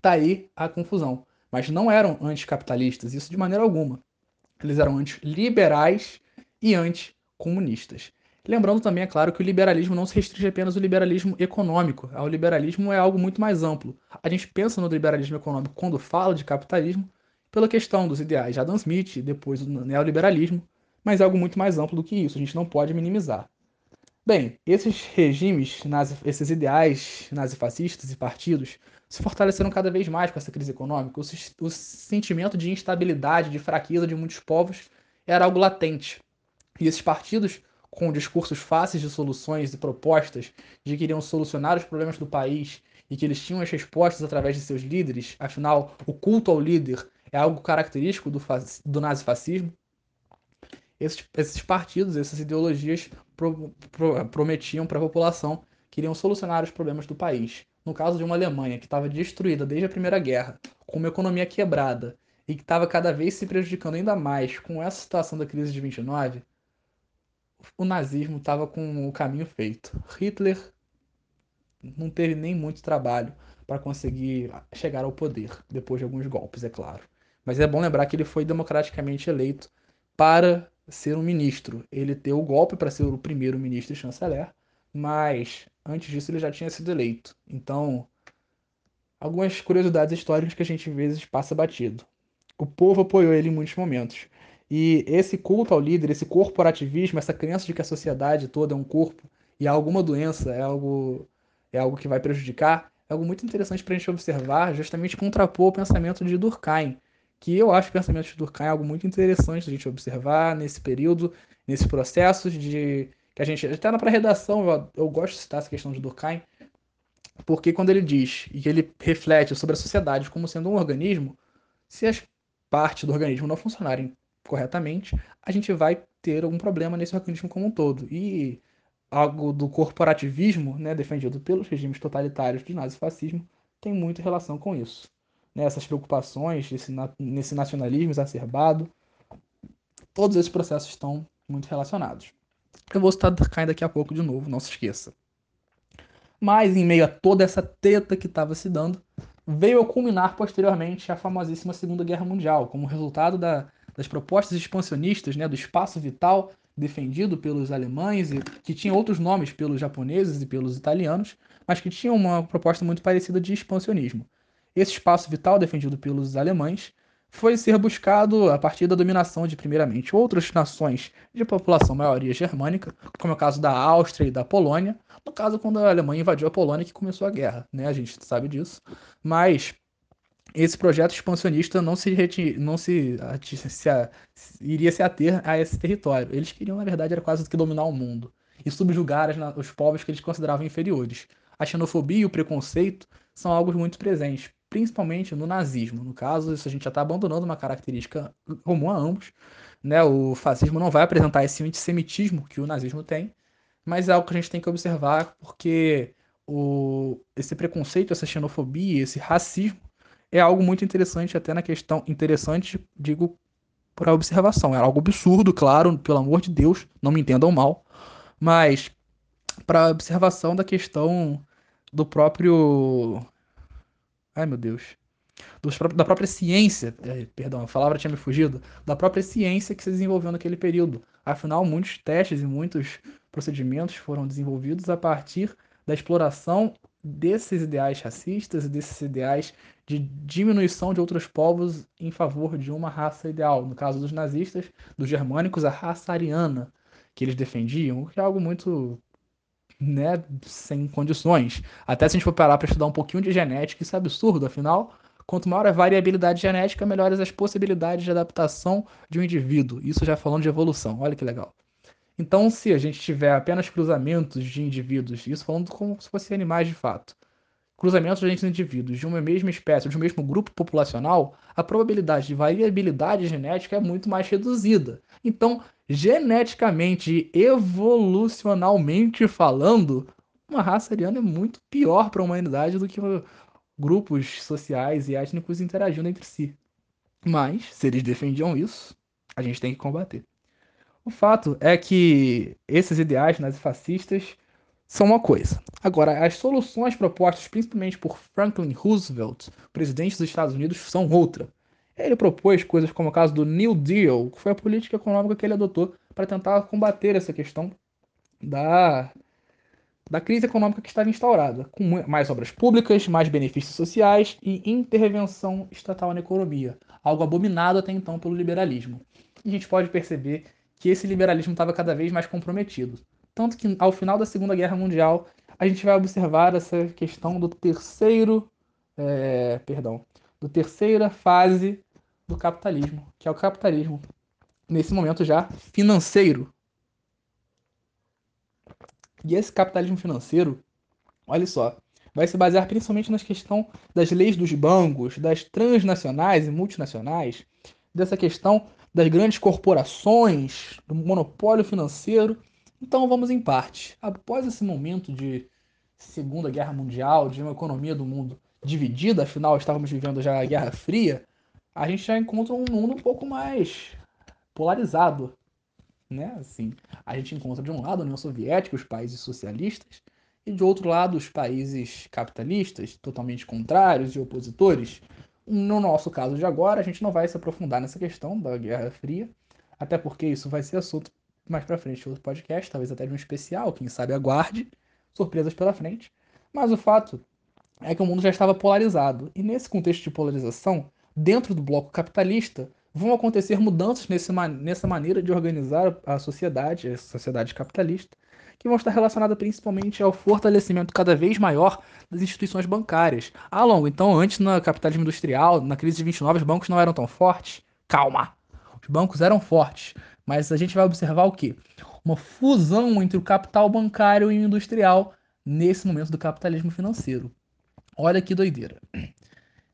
Tá aí a confusão. Mas não eram anticapitalistas, isso de maneira alguma. Eles eram anti-liberais e anticomunistas. Lembrando também, é claro, que o liberalismo não se restringe apenas ao liberalismo econômico. O liberalismo é algo muito mais amplo. A gente pensa no liberalismo econômico quando fala de capitalismo pela questão dos ideais de Adam Smith depois do neoliberalismo, mas é algo muito mais amplo do que isso. A gente não pode minimizar. Bem, esses regimes, esses ideais nazifascistas e partidos se fortaleceram cada vez mais com essa crise econômica. O, o sentimento de instabilidade, de fraqueza de muitos povos era algo latente. E esses partidos, com discursos fáceis de soluções e propostas de que iriam solucionar os problemas do país e que eles tinham as respostas através de seus líderes, afinal, o culto ao líder é algo característico do, do nazifascismo, esses, esses partidos, essas ideologias pro, pro, prometiam para a população que iriam solucionar os problemas do país. no caso de uma Alemanha que estava destruída desde a Primeira Guerra, com uma economia quebrada e que estava cada vez se prejudicando ainda mais com essa situação da crise de 29, o nazismo estava com o caminho feito. Hitler não teve nem muito trabalho para conseguir chegar ao poder, depois de alguns golpes, é claro. Mas é bom lembrar que ele foi democraticamente eleito para ser um ministro. Ele deu o golpe para ser o primeiro ministro e chanceler, mas antes disso ele já tinha sido eleito. Então, algumas curiosidades históricas que a gente às vezes passa batido. O povo apoiou ele em muitos momentos. E esse culto ao líder, esse corporativismo, essa crença de que a sociedade toda é um corpo e alguma doença é algo, é algo que vai prejudicar, é algo muito interessante para a gente observar, justamente contrapor o pensamento de Durkheim, que eu acho o pensamento de Durkheim algo muito interessante a gente observar nesse período, nesses processos de que a gente até na pré-redação eu, eu gosto de citar essa questão de Durkheim, porque quando ele diz e ele reflete sobre a sociedade como sendo um organismo, se as partes do organismo não funcionarem corretamente, a gente vai ter algum problema nesse organismo como um todo. E algo do corporativismo, né, defendido pelos regimes totalitários do nazifascismo, tem muita relação com isso. Né, essas preocupações, esse, nesse nacionalismo exacerbado, todos esses processos estão muito relacionados. Eu vou citar Durkheim daqui a pouco de novo, não se esqueça. Mas, em meio a toda essa treta que estava se dando, veio a culminar posteriormente a famosíssima Segunda Guerra Mundial, como resultado da, das propostas expansionistas né, do espaço vital defendido pelos alemães, e que tinha outros nomes pelos japoneses e pelos italianos, mas que tinha uma proposta muito parecida de expansionismo. Esse espaço vital defendido pelos alemães foi ser buscado a partir da dominação de, primeiramente, outras nações de população maioria germânica, como é o caso da Áustria e da Polônia, no caso quando a Alemanha invadiu a Polônia que começou a guerra, né? A gente sabe disso. Mas esse projeto expansionista não se, não se, se, iria se ater a esse território. Eles queriam, na verdade, era quase que dominar o mundo e subjugar as, os povos que eles consideravam inferiores. A xenofobia e o preconceito são algo muito presentes, principalmente no nazismo. No caso, isso a gente já está abandonando uma característica comum a ambos. Né? O fascismo não vai apresentar esse antissemitismo que o nazismo tem, mas é algo que a gente tem que observar porque o, esse preconceito, essa xenofobia, esse racismo é algo muito interessante, até na questão interessante, digo, para observação. É algo absurdo, claro, pelo amor de Deus, não me entendam mal, mas para observação da questão do próprio. Ai meu Deus. Dos, da própria ciência, é, perdão, a palavra tinha me fugido, da própria ciência que se desenvolveu naquele período. Afinal, muitos testes e muitos procedimentos foram desenvolvidos a partir da exploração desses ideais racistas e desses ideais de diminuição de outros povos em favor de uma raça ideal. No caso dos nazistas, dos germânicos, a raça ariana que eles defendiam, que é algo muito né, sem condições. Até se a gente for parar para estudar um pouquinho de genética, isso é absurdo, afinal, quanto maior a variabilidade genética, melhores as possibilidades de adaptação de um indivíduo. Isso já falando de evolução, olha que legal. Então, se a gente tiver apenas cruzamentos de indivíduos, isso falando como se fossem animais de fato, cruzamentos entre indivíduos de uma mesma espécie, de um mesmo grupo populacional, a probabilidade de variabilidade genética é muito mais reduzida. Então, geneticamente e evolucionalmente falando, uma raça ariana é muito pior para a humanidade do que grupos sociais e étnicos interagindo entre si. Mas, se eles defendiam isso, a gente tem que combater. O fato é que esses ideais nazifascistas são uma coisa. Agora, as soluções propostas principalmente por Franklin Roosevelt, presidente dos Estados Unidos, são outra. Ele propôs coisas como o caso do New Deal, que foi a política econômica que ele adotou para tentar combater essa questão da, da crise econômica que estava instaurada, com mais obras públicas, mais benefícios sociais e intervenção estatal na economia, algo abominado até então pelo liberalismo. E a gente pode perceber que esse liberalismo estava cada vez mais comprometido. Tanto que ao final da Segunda Guerra Mundial, a gente vai observar essa questão do terceiro, é, perdão, do terceira fase do capitalismo, que é o capitalismo nesse momento já financeiro. E esse capitalismo financeiro, olha só, vai se basear principalmente na questão das leis dos bancos, das transnacionais e multinacionais, dessa questão das grandes corporações, do monopólio financeiro. Então vamos em parte. Após esse momento de Segunda Guerra Mundial, de uma economia do mundo dividida, afinal estávamos vivendo já a Guerra Fria, a gente já encontra um mundo um pouco mais polarizado, né? Assim, a gente encontra de um lado a União Soviética, os países socialistas, e de outro lado os países capitalistas, totalmente contrários e opositores. No nosso caso de agora, a gente não vai se aprofundar nessa questão da Guerra Fria, até porque isso vai ser assunto mais para frente outro podcast, talvez até de um especial, quem sabe aguarde, surpresas pela frente. Mas o fato é que o mundo já estava polarizado, e nesse contexto de polarização, dentro do bloco capitalista, vão acontecer mudanças nesse, nessa maneira de organizar a sociedade, a sociedade capitalista, que vão estar relacionadas principalmente ao fortalecimento cada vez maior das instituições bancárias. Ah, longo, então antes na capitalismo industrial, na crise de 29, os bancos não eram tão fortes? Calma! Os bancos eram fortes, mas a gente vai observar o quê? Uma fusão entre o capital bancário e o industrial nesse momento do capitalismo financeiro. Olha que doideira.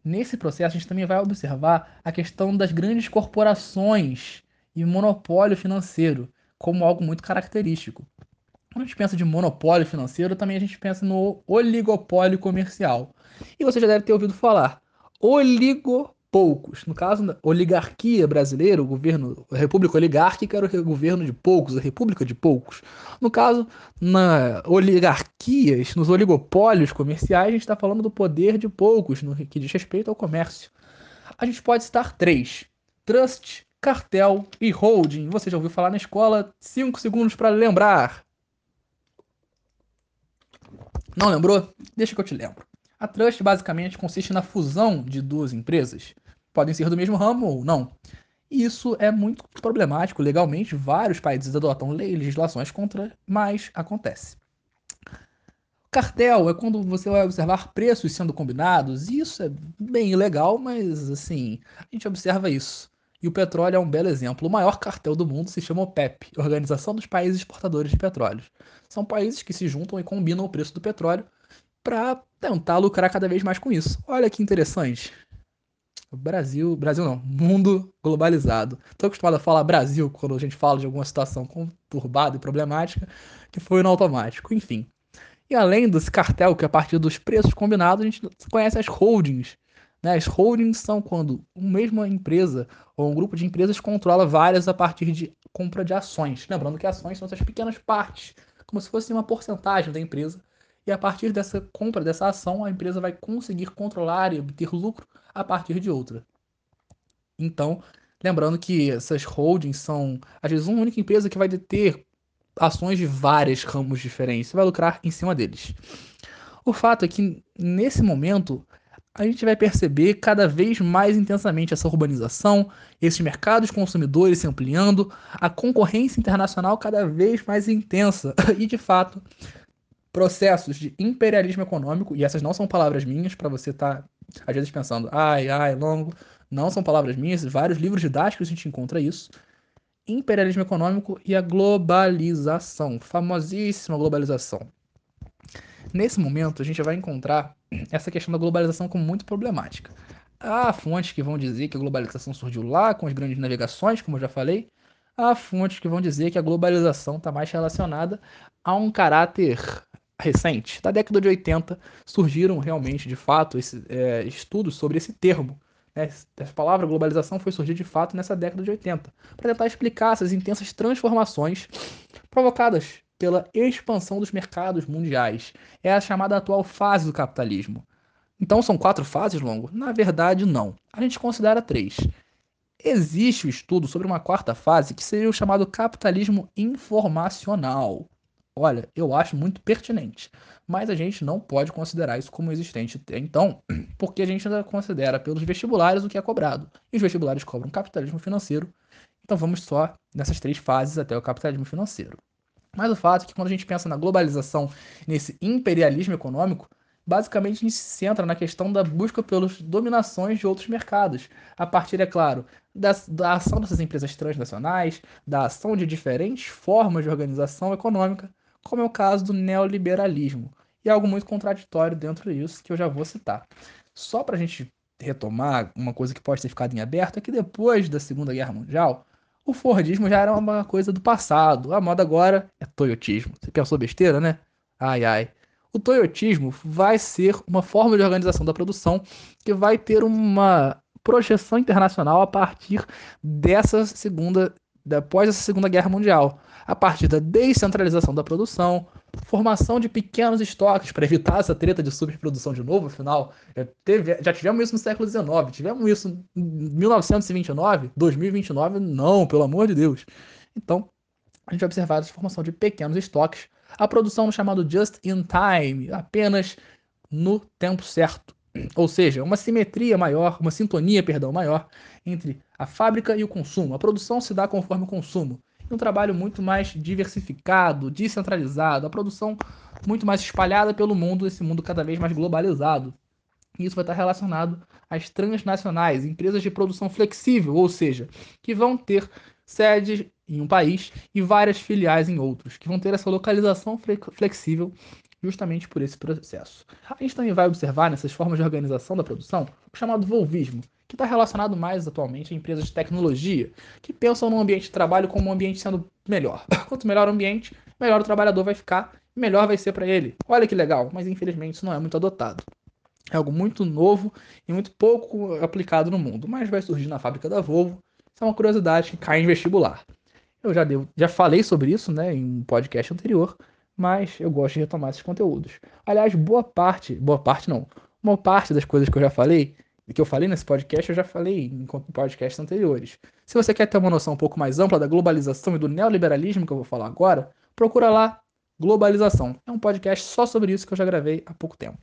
Nesse processo, a gente também vai observar a questão das grandes corporações e monopólio financeiro como algo muito característico. Quando a gente pensa de monopólio financeiro, também a gente pensa no oligopólio comercial. E você já deve ter ouvido falar. Oligo poucos. No caso, a oligarquia brasileira, o governo, a república oligárquica era o governo de poucos, a república de poucos. No caso, na oligarquias, nos oligopólios comerciais, a gente está falando do poder de poucos, no que diz respeito ao comércio. A gente pode citar três: trust, cartel e holding. Você já ouviu falar na escola? Cinco segundos para lembrar. Não lembrou? Deixa que eu te lembro. A trust basicamente consiste na fusão de duas empresas. Podem ser do mesmo ramo ou não. Isso é muito problemático legalmente. Vários países adotam legislações contra, mas acontece. Cartel é quando você vai observar preços sendo combinados. Isso é bem ilegal, mas assim, a gente observa isso. E o petróleo é um belo exemplo. O maior cartel do mundo se chama OPEP, Organização dos Países Exportadores de Petróleo. São países que se juntam e combinam o preço do petróleo para tentar lucrar cada vez mais com isso. Olha que interessante. Brasil, Brasil não, mundo globalizado. Estou acostumado a falar Brasil quando a gente fala de alguma situação conturbada e problemática, que foi no automático, enfim. E além desse cartel, que é a partir dos preços combinados, a gente conhece as holdings. Né? As holdings são quando uma mesma empresa ou um grupo de empresas controla várias a partir de compra de ações. Lembrando que ações são essas pequenas partes, como se fosse uma porcentagem da empresa e a partir dessa compra, dessa ação, a empresa vai conseguir controlar e obter lucro a partir de outra. Então, lembrando que essas holdings são, às vezes, uma única empresa que vai deter ações de vários ramos diferentes, vai lucrar em cima deles. O fato é que, nesse momento, a gente vai perceber cada vez mais intensamente essa urbanização, esses mercados consumidores se ampliando, a concorrência internacional cada vez mais intensa. E, de fato, processos de imperialismo econômico, e essas não são palavras minhas, para você estar, tá, às vezes, pensando, ai, ai, longo, não são palavras minhas, vários livros didáticos a gente encontra isso. Imperialismo econômico e a globalização, famosíssima globalização. Nesse momento, a gente vai encontrar essa questão da globalização como muito problemática. Há fontes que vão dizer que a globalização surgiu lá com as grandes navegações, como eu já falei. Há fontes que vão dizer que a globalização está mais relacionada a um caráter recente, da década de 80, surgiram realmente, de fato, esse, é, estudos sobre esse termo. Né? Essa palavra globalização foi surgir de fato nessa década de 80, para tentar explicar essas intensas transformações provocadas pela expansão dos mercados mundiais. É a chamada atual fase do capitalismo. Então são quatro fases, Longo? Na verdade, não. A gente considera três. Existe o um estudo sobre uma quarta fase que seria o chamado capitalismo informacional. Olha, eu acho muito pertinente, mas a gente não pode considerar isso como existente então, porque a gente ainda considera pelos vestibulares o que é cobrado. E os vestibulares cobram capitalismo financeiro, então vamos só nessas três fases até o capitalismo financeiro. Mas o fato é que quando a gente pensa na globalização, nesse imperialismo econômico, basicamente a gente se centra na questão da busca pelas dominações de outros mercados, a partir, é claro, da, da, ação dessas empresas transnacionais, da ação de diferentes formas de organização econômica, como é o caso do neoliberalismo. E algo muito contraditório dentro disso que eu já vou citar. Só para a gente retomar uma coisa que pode ter ficado em aberto é que depois da Segunda Guerra Mundial, o Fordismo já era uma coisa do passado. A moda agora é Toyotismo. Você pensou besteira, né? Ai, ai. O toyotismo vai ser uma forma de organização da produção que vai ter uma projeção internacional a partir dessa segunda, após essa Segunda Guerra Mundial, a partir da descentralização da produção, formação de pequenos estoques para evitar essa treta de superprodução de novo, afinal, já, teve, já tivemos isso no século XIX, tivemos isso em 1929, 2029, não, pelo amor de Deus. Então, a gente vai observar essa formação de pequenos estoques, a produção no chamado just in time, apenas no tempo certo. Ou seja, uma simetria maior, uma sintonia, perdão, maior entre a fábrica e o consumo. A produção se dá conforme o consumo um trabalho muito mais diversificado, descentralizado, a produção muito mais espalhada pelo mundo, esse mundo cada vez mais globalizado. E isso vai estar relacionado às transnacionais, empresas de produção flexível, ou seja, que vão ter sedes em um país e várias filiais em outros, que vão ter essa localização flexível justamente por esse processo. A gente também vai observar nessas formas de organização da produção o chamado volvismo, que está relacionado mais atualmente a empresas de tecnologia, que pensam no ambiente de trabalho como um ambiente sendo melhor. Quanto melhor o ambiente, melhor o trabalhador vai ficar, melhor vai ser para ele. Olha que legal, mas infelizmente isso não é muito adotado. É algo muito novo e muito pouco aplicado no mundo, mas vai surgir na fábrica da Volvo. Isso é uma curiosidade que cai em vestibular. Eu já, devo, já falei sobre isso né, em um podcast anterior, mas eu gosto de retomar esses conteúdos. Aliás, boa parte, boa parte não, uma parte das coisas que eu já falei que eu falei nesse podcast, eu já falei em podcasts anteriores. Se você quer ter uma noção um pouco mais ampla da globalização e do neoliberalismo que eu vou falar agora, procura lá Globalização. É um podcast só sobre isso que eu já gravei há pouco tempo.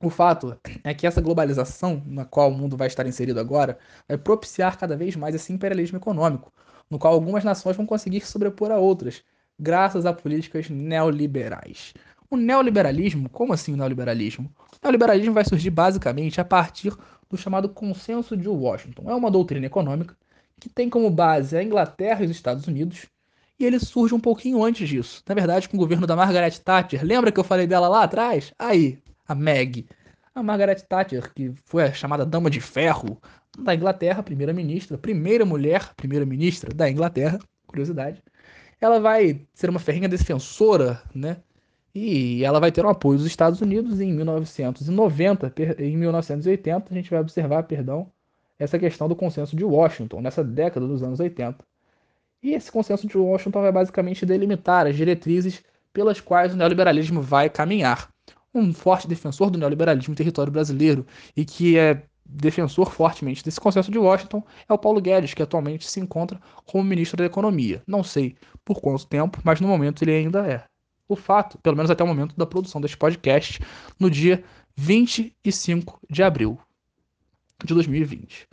O fato é que essa globalização na qual o mundo vai estar inserido agora vai propiciar cada vez mais esse imperialismo econômico, no qual algumas nações vão conseguir sobrepor a outras, graças a políticas neoliberais. O neoliberalismo, como assim o neoliberalismo? O neoliberalismo vai surgir basicamente a partir do chamado Consenso de Washington. É uma doutrina econômica que tem como base a Inglaterra e os Estados Unidos, e ele surge um pouquinho antes disso. Na verdade, com o governo da Margaret Thatcher. Lembra que eu falei dela lá atrás? Aí, a Meg. A Margaret Thatcher, que foi a chamada Dama de Ferro da Inglaterra, primeira-ministra, primeira mulher primeira-ministra da Inglaterra, curiosidade. Ela vai ser uma ferrinha defensora, né, e ela vai ter o apoio dos Estados Unidos em 1990, em 1980 a gente vai observar, perdão, essa questão do consenso de Washington, nessa década dos anos 80. E esse consenso de Washington vai basicamente delimitar as diretrizes pelas quais o neoliberalismo vai caminhar. Um forte defensor do neoliberalismo em território brasileiro e que é defensor fortemente desse consenso de Washington é o Paulo Guedes, que atualmente se encontra como ministro da Economia. Não sei por quanto tempo, mas no momento ele ainda é o fato, pelo menos até o momento da produção deste podcast, no dia 25 de abril de 2020.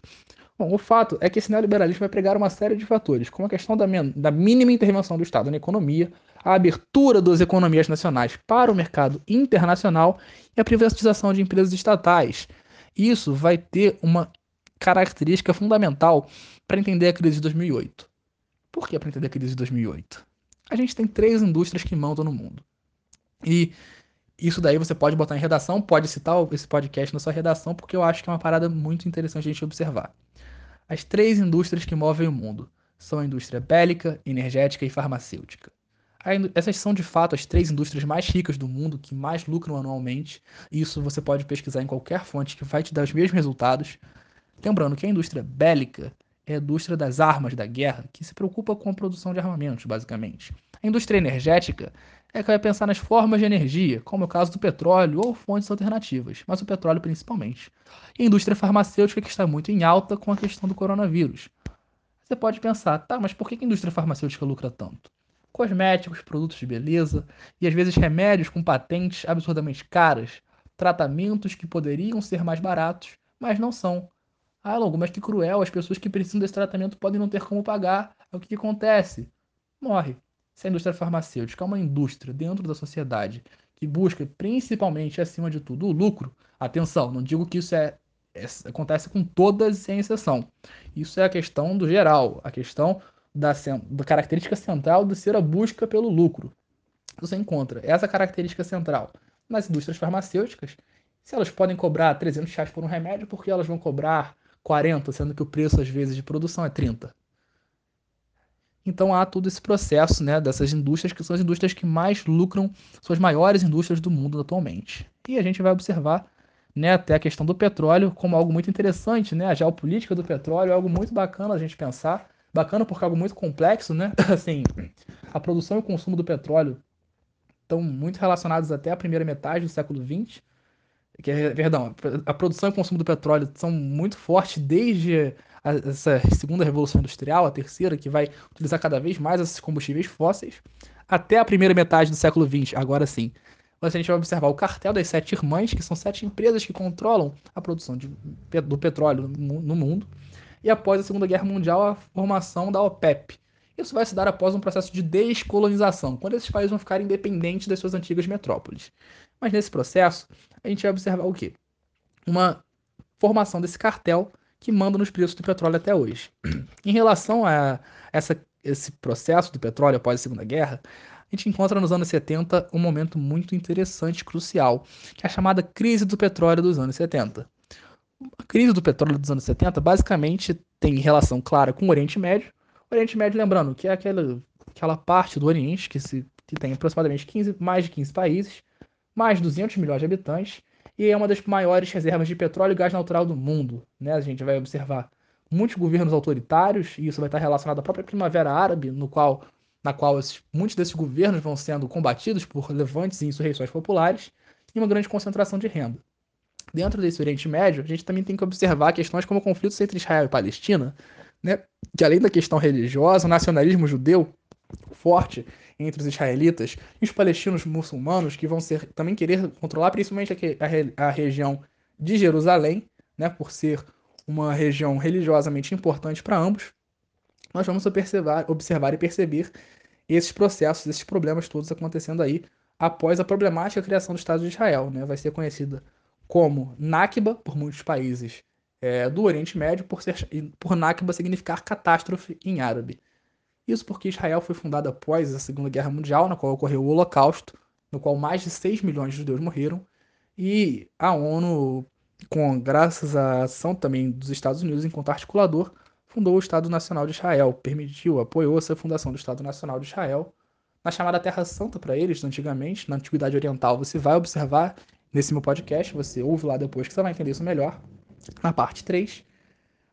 Bom, o fato é que esse neoliberalismo vai pregar uma série de fatores, como a questão da, da mínima intervenção do Estado na economia, a abertura das economias nacionais para o mercado internacional e a privatização de empresas estatais. Isso vai ter uma característica fundamental para entender a crise de 2008. Por que para entender a crise de 2008? a gente tem três indústrias que mandam no mundo. E isso daí você pode botar em redação, pode citar esse podcast na sua redação, porque eu acho que é uma parada muito interessante a gente observar. As três indústrias que movem o mundo são a indústria bélica, energética e farmacêutica. Essas são de fato as três indústrias mais ricas do mundo, que mais lucram anualmente. Isso você pode pesquisar em qualquer fonte que vai te dar os mesmos resultados. Lembrando que a indústria bélica é a indústria das armas da guerra, que se preocupa com a produção de armamentos, basicamente. A indústria energética é que vai pensar nas formas de energia, como é o caso do petróleo ou fontes alternativas, mas o petróleo principalmente. E a indústria farmacêutica que está muito em alta com a questão do coronavírus. Você pode pensar, tá, mas por que a indústria farmacêutica lucra tanto? Cosméticos, produtos de beleza e às vezes remédios com patentes absurdamente caras, tratamentos que poderiam ser mais baratos, mas não são, ah, Longo, mas que cruel, as pessoas que precisam desse tratamento podem não ter como pagar. O que, que acontece? Morre. Se a indústria farmacêutica é uma indústria dentro da sociedade que busca principalmente, acima de tudo, o lucro, atenção, não digo que isso é, é acontece com todas sem exceção. Isso é a questão do geral, a questão da, da característica central de ser a busca pelo lucro. Você encontra essa característica central nas indústrias farmacêuticas, se elas podem cobrar 300 reais por um remédio, porque elas vão cobrar 40, sendo que o preço às vezes de produção é 30. Então há todo esse processo né, dessas indústrias, que são as indústrias que mais lucram, são as maiores indústrias do mundo atualmente. E a gente vai observar né, até a questão do petróleo como algo muito interessante, né? A geopolítica do petróleo é algo muito bacana a gente pensar. Bacana porque é algo muito complexo, né? Assim, a produção e o consumo do petróleo estão muito relacionados até a primeira metade do século XX. Que, é, perdão, a produção e o consumo do petróleo são muito fortes desde a, essa segunda revolução industrial, a terceira, que vai utilizar cada vez mais esses combustíveis fósseis, até a primeira metade do século XX, agora sim a gente vai observar o cartel das sete irmãs, que são sete empresas que controlam a produção de, do petróleo no mundo, e após a Segunda Guerra Mundial, a formação da OPEP. Isso vai se dar após um processo de descolonização, quando esses países vão ficar independentes das suas antigas metrópoles. Mas nesse processo, a gente vai observar o quê? Uma formação desse cartel que manda nos preços do petróleo até hoje. em relação a essa, esse processo do petróleo após a Segunda Guerra, a gente encontra nos anos 70 um momento muito interessante, crucial, que é a chamada crise do petróleo dos anos 70. A crise do petróleo dos anos 70 basicamente tem relação clara com o Oriente Médio. O Oriente Médio, lembrando, que é aquela, aquela parte do Oriente que, se, que tem aproximadamente 15, mais de 15 países, mais de 200 milhões de habitantes, e é uma das maiores reservas de petróleo e gás natural do mundo. Né? A gente vai observar muitos governos autoritários, e isso vai estar relacionado à própria Primavera Árabe, no qual na qual esses, muitos desses governos vão sendo combatidos por levantes e insurreições populares, e uma grande concentração de renda. Dentro desse Oriente Médio, a gente também tem que observar questões como conflitos entre Israel e Palestina, né, que além da questão religiosa, o nacionalismo judeu forte entre os israelitas e os palestinos muçulmanos, que vão ser, também querer controlar principalmente a, a, a região de Jerusalém, né, por ser uma região religiosamente importante para ambos, nós vamos observar, observar e perceber esses processos, esses problemas todos acontecendo aí após a problemática criação do Estado de Israel. Né? Vai ser conhecida como Nakba por muitos países é, do Oriente Médio, por, ser, por Nakba significar catástrofe em árabe. Isso porque Israel foi fundada após a Segunda Guerra Mundial, na qual ocorreu o Holocausto, no qual mais de 6 milhões de judeus morreram, e a ONU, com graças à ação também dos Estados Unidos enquanto articulador, fundou o Estado Nacional de Israel, permitiu, apoiou essa fundação do Estado Nacional de Israel, na chamada Terra Santa para eles, antigamente, na Antiguidade Oriental. Você vai observar nesse meu podcast, você ouve lá depois que você vai entender isso melhor, na parte 3.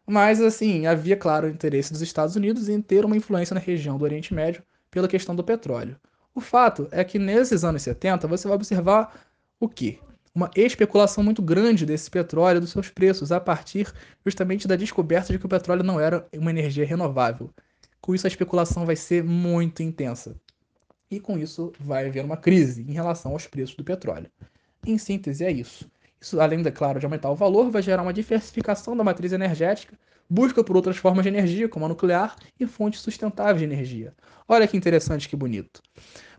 Mas, assim, havia, claro, o interesse dos Estados Unidos em ter uma influência na região do Oriente Médio pela questão do petróleo. O fato é que nesses anos 70 você vai observar o quê? uma especulação muito grande desse petróleo, dos seus preços, a partir justamente da descoberta de que o petróleo não era uma energia renovável. Com isso, a especulação vai ser muito intensa. E com isso, vai haver uma crise em relação aos preços do petróleo. Em síntese, é isso. Isso, além, de, claro, de aumentar o valor, vai gerar uma diversificação da matriz energética, busca por outras formas de energia, como a nuclear, e fontes sustentáveis de energia. Olha que interessante, que bonito.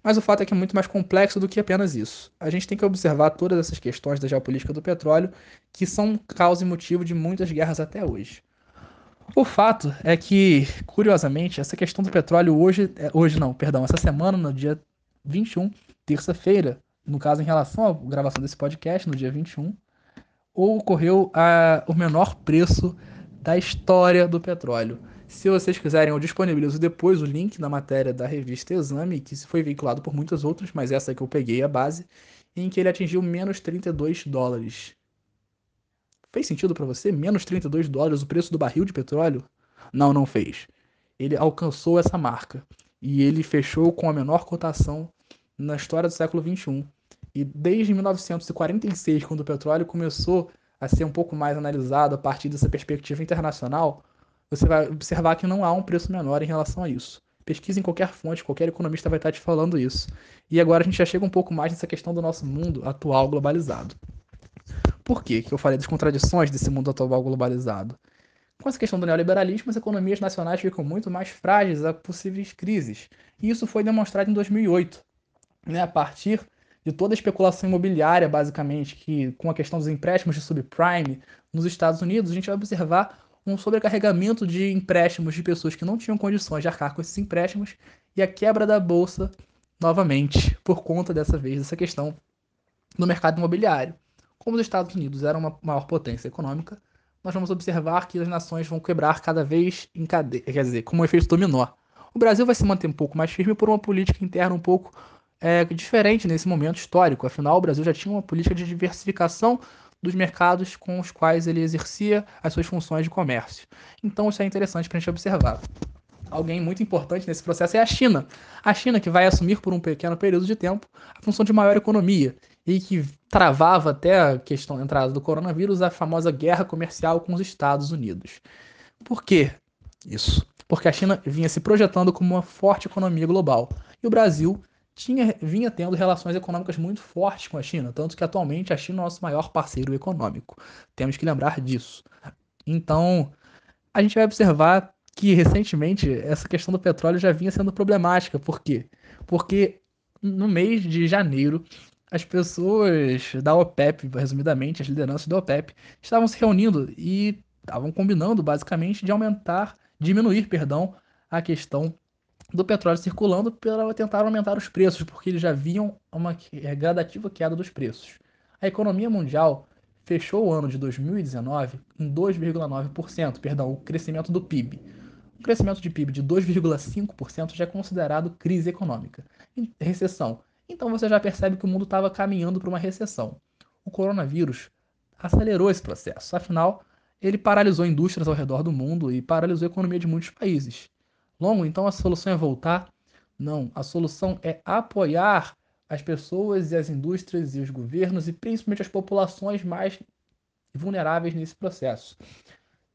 Mas o fato é que é muito mais complexo do que apenas isso. A gente tem que observar todas essas questões da geopolítica do petróleo, que são causa e motivo de muitas guerras até hoje. O fato é que, curiosamente, essa questão do petróleo hoje, é, hoje não, perdão, essa semana, no dia 21, terça-feira, no caso em relação à gravação desse podcast, no dia 21, ocorreu a, o menor preço da história do petróleo. Se vocês quiserem, eu disponibilizo depois o link da matéria da revista Exame, que foi veiculado por muitas outras, mas essa que eu peguei a base, em que ele atingiu menos 32 dólares. Fez sentido para você? Menos 32 dólares o preço do barril de petróleo? Não, não fez. Ele alcançou essa marca e ele fechou com a menor cotação na história do século 21. E desde 1946, quando o petróleo começou a ser um pouco mais analisado a partir dessa perspectiva internacional, você vai observar que não há um preço menor em relação a isso. Pesquisa em qualquer fonte, qualquer economista vai estar te falando isso. E agora a gente já chega um pouco mais nessa questão do nosso mundo atual globalizado. Por que eu falei das contradições desse mundo atual globalizado? Com essa questão do neoliberalismo, as economias nacionais ficam muito mais frágeis a possíveis crises. E isso foi demonstrado em 2008, né, a partir de toda a especulação imobiliária, basicamente, que com a questão dos empréstimos de subprime nos Estados Unidos, a gente vai observar um sobrecarregamento de empréstimos de pessoas que não tinham condições de arcar com esses empréstimos e a quebra da bolsa novamente por conta dessa vez dessa questão no mercado imobiliário. Como os Estados Unidos eram uma maior potência econômica, nós vamos observar que as nações vão quebrar cada vez em cadeia, quer dizer, como um efeito dominó. O Brasil vai se manter um pouco mais firme por uma política interna um pouco é, diferente nesse momento histórico. Afinal, o Brasil já tinha uma política de diversificação dos mercados com os quais ele exercia as suas funções de comércio. Então, isso é interessante para a gente observar. Alguém muito importante nesse processo é a China. A China que vai assumir por um pequeno período de tempo a função de maior economia e que travava até a questão da entrada do coronavírus a famosa guerra comercial com os Estados Unidos. Por quê isso? Porque a China vinha se projetando como uma forte economia global e o Brasil tinha, vinha tendo relações econômicas muito fortes com a China, tanto que atualmente a China é o nosso maior parceiro econômico. Temos que lembrar disso. Então, a gente vai observar que recentemente essa questão do petróleo já vinha sendo problemática. Por quê? Porque no mês de janeiro, as pessoas da OPEP, resumidamente, as lideranças da OPEP, estavam se reunindo e estavam combinando basicamente de aumentar, diminuir, perdão, a questão do petróleo circulando para tentar aumentar os preços, porque eles já viam uma é, gradativa queda dos preços. A economia mundial fechou o ano de 2019 em 2,9%, perdão, o crescimento do PIB. O crescimento de PIB de 2,5% já é considerado crise econômica, recessão. Então você já percebe que o mundo estava caminhando para uma recessão. O coronavírus acelerou esse processo, afinal, ele paralisou indústrias ao redor do mundo e paralisou a economia de muitos países longo, então a solução é voltar? Não, a solução é apoiar as pessoas e as indústrias e os governos e principalmente as populações mais vulneráveis nesse processo.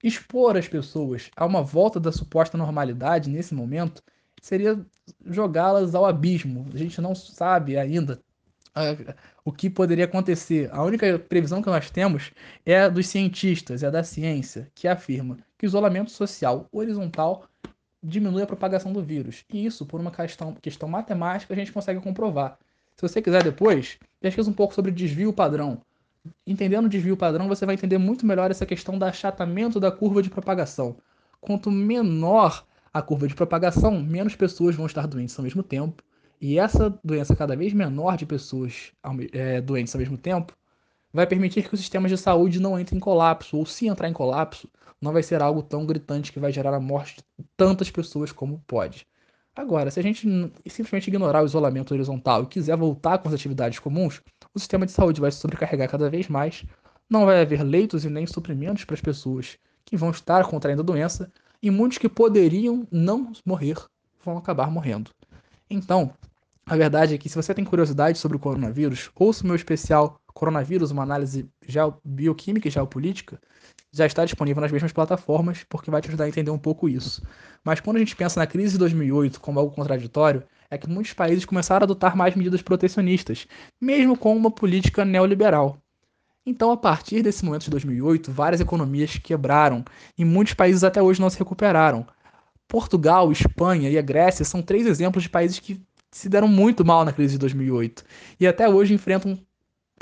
Expor as pessoas a uma volta da suposta normalidade nesse momento seria jogá-las ao abismo. A gente não sabe ainda uh, o que poderia acontecer. A única previsão que nós temos é dos cientistas, é da ciência, que afirma que o isolamento social horizontal diminui a propagação do vírus. E isso, por uma questão, questão matemática, a gente consegue comprovar. Se você quiser depois, pesquisa um pouco sobre desvio padrão. Entendendo o desvio padrão, você vai entender muito melhor essa questão do achatamento da curva de propagação. Quanto menor a curva de propagação, menos pessoas vão estar doentes ao mesmo tempo. E essa doença cada vez menor de pessoas é, doentes ao mesmo tempo vai permitir que os sistemas de saúde não entrem em colapso, ou se entrar em colapso, não vai ser algo tão gritante que vai gerar a morte de tantas pessoas como pode. Agora, se a gente simplesmente ignorar o isolamento horizontal e quiser voltar com as atividades comuns, o sistema de saúde vai se sobrecarregar cada vez mais, não vai haver leitos e nem suprimentos para as pessoas que vão estar contraindo a doença, e muitos que poderiam não morrer vão acabar morrendo. Então, a verdade é que se você tem curiosidade sobre o coronavírus, ouça o meu especial Coronavírus, uma análise bioquímica e geopolítica, já está disponível nas mesmas plataformas, porque vai te ajudar a entender um pouco isso. Mas quando a gente pensa na crise de 2008 como algo contraditório, é que muitos países começaram a adotar mais medidas protecionistas, mesmo com uma política neoliberal. Então, a partir desse momento de 2008, várias economias quebraram e muitos países até hoje não se recuperaram. Portugal, Espanha e a Grécia são três exemplos de países que se deram muito mal na crise de 2008 e até hoje enfrentam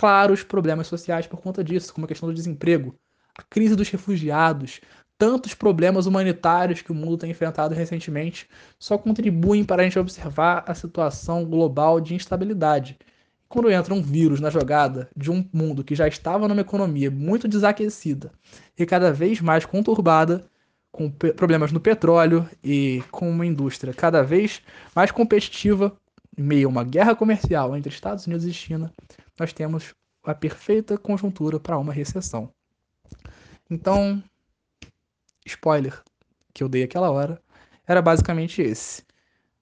claros problemas sociais por conta disso, como a questão do desemprego, a crise dos refugiados, tantos problemas humanitários que o mundo tem enfrentado recentemente, só contribuem para a gente observar a situação global de instabilidade. Quando entra um vírus na jogada de um mundo que já estava numa economia muito desaquecida e cada vez mais conturbada, com problemas no petróleo e com uma indústria cada vez mais competitiva, em meio a uma guerra comercial entre Estados Unidos e China, nós temos a perfeita conjuntura para uma recessão. Então, spoiler que eu dei aquela hora, era basicamente esse.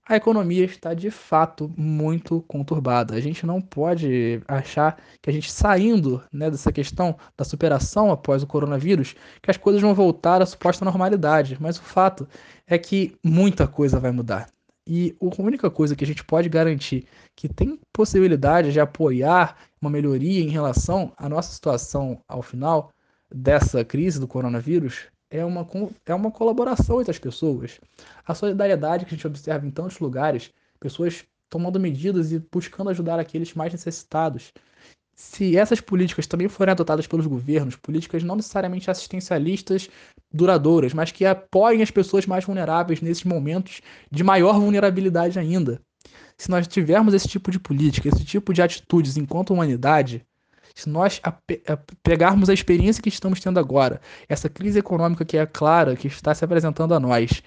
A economia está de fato muito conturbada. A gente não pode achar que a gente saindo né, dessa questão da superação após o coronavírus, que as coisas vão voltar à suposta normalidade. Mas o fato é que muita coisa vai mudar. E a única coisa que a gente pode garantir que tem possibilidade de apoiar uma melhoria em relação à nossa situação ao final dessa crise do coronavírus é uma, é uma colaboração entre as pessoas. A solidariedade que a gente observa em tantos lugares, pessoas tomando medidas e buscando ajudar aqueles mais necessitados. Se essas políticas também forem adotadas pelos governos, políticas não necessariamente assistencialistas duradouras, mas que apoiem as pessoas mais vulneráveis nesses momentos de maior vulnerabilidade ainda. Se nós tivermos esse tipo de política, esse tipo de atitudes enquanto humanidade, se nós pegarmos a experiência que estamos tendo agora, essa crise econômica que é clara, que está se apresentando a nós,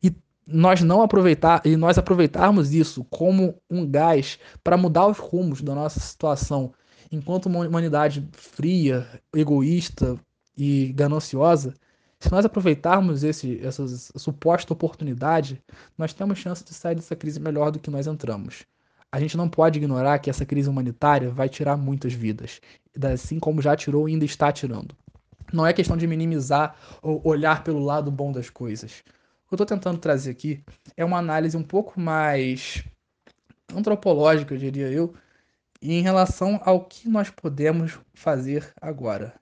e nós não aproveitar e nós aproveitarmos isso como um gás para mudar os rumos da nossa situação, enquanto uma humanidade fria, egoísta e gananciosa, se nós aproveitarmos esse, essa suposta oportunidade, nós temos chance de sair dessa crise melhor do que nós entramos. A gente não pode ignorar que essa crise humanitária vai tirar muitas vidas, assim como já tirou e ainda está tirando. Não é questão de minimizar ou olhar pelo lado bom das coisas. O que eu estou tentando trazer aqui é uma análise um pouco mais antropológica, eu diria eu, em relação ao que nós podemos fazer agora.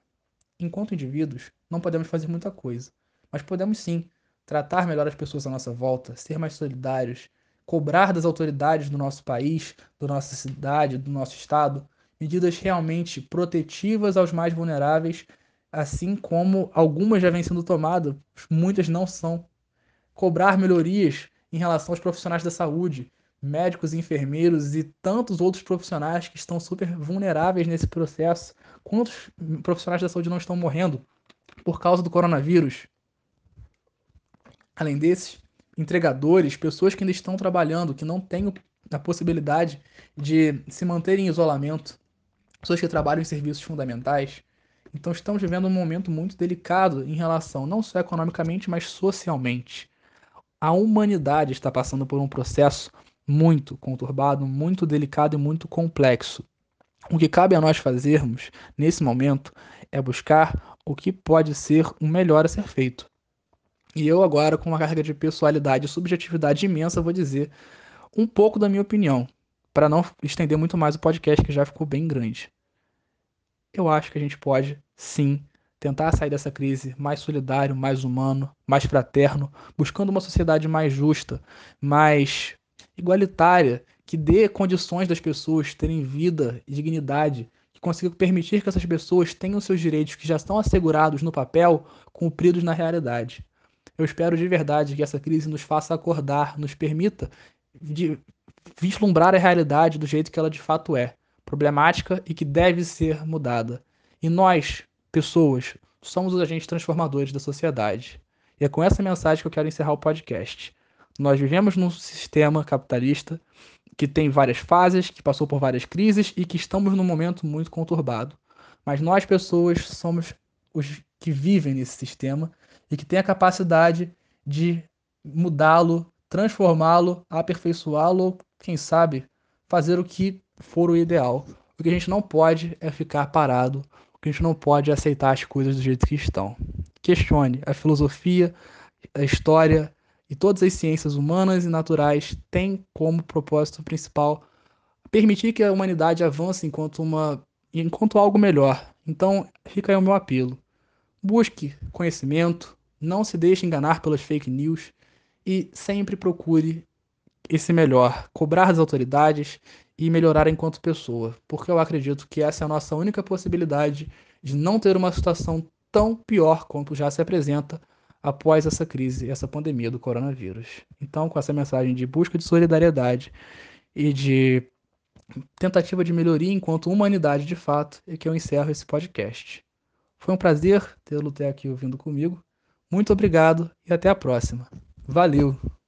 Enquanto indivíduos, não podemos fazer muita coisa, mas podemos sim tratar melhor as pessoas à nossa volta, ser mais solidários, cobrar das autoridades do nosso país, da nossa cidade, do nosso estado, medidas realmente protetivas aos mais vulneráveis, assim como algumas já vêm sendo tomadas, muitas não são. Cobrar melhorias em relação aos profissionais da saúde, médicos enfermeiros e tantos outros profissionais que estão super vulneráveis nesse processo. Quantos profissionais da saúde não estão morrendo por causa do coronavírus? Além desses, entregadores, pessoas que ainda estão trabalhando, que não têm a possibilidade de se manter em isolamento, pessoas que trabalham em serviços fundamentais. Então estamos vivendo um momento muito delicado em relação não só economicamente, mas socialmente. A humanidade está passando por um processo muito conturbado, muito delicado e muito complexo. O que cabe a nós fazermos nesse momento é buscar o que pode ser o melhor a ser feito. E eu agora, com uma carga de pessoalidade e subjetividade imensa, vou dizer um pouco da minha opinião, para não estender muito mais o podcast que já ficou bem grande. Eu acho que a gente pode, sim, tentar sair dessa crise mais solidário, mais humano, mais fraterno, buscando uma sociedade mais justa, mais igualitária, que dê condições das pessoas terem vida e dignidade, que consiga permitir que essas pessoas tenham seus direitos que já estão assegurados no papel, cumpridos na realidade. Eu espero de verdade que essa crise nos faça acordar, nos permita vislumbrar a realidade do jeito que ela de fato é, problemática e que deve ser mudada. E nós, pessoas, somos os agentes transformadores da sociedade. E é com essa mensagem que eu quero encerrar o podcast. Nós vivemos num sistema capitalista que tem várias fases, que passou por várias crises e que estamos num momento muito conturbado. Mas nós, pessoas, somos os que vivem nesse sistema e que têm a capacidade de mudá-lo, transformá-lo, aperfeiçoá-lo, quem sabe fazer o que for o ideal. O que a gente não pode é ficar parado, o que a gente não pode é aceitar as coisas do jeito que estão. Questione a filosofia, a história e todas as ciências humanas e naturais têm como propósito principal permitir que a humanidade avance enquanto uma enquanto algo melhor. Então, fica aí o meu apelo. Busque conhecimento, não se deixe enganar pelas fake news e sempre procure esse melhor, cobrar das autoridades e melhorar enquanto pessoa, porque eu acredito que essa é a nossa única possibilidade de não ter uma situação tão pior quanto já se apresenta após essa crise, essa pandemia do coronavírus. Então, com essa mensagem de busca de solidariedade e de tentativa de melhoria enquanto humanidade de fato, é que eu encerro esse podcast. Foi um prazer tê-lo até aqui ouvindo comigo. Muito obrigado e até a próxima. Valeu!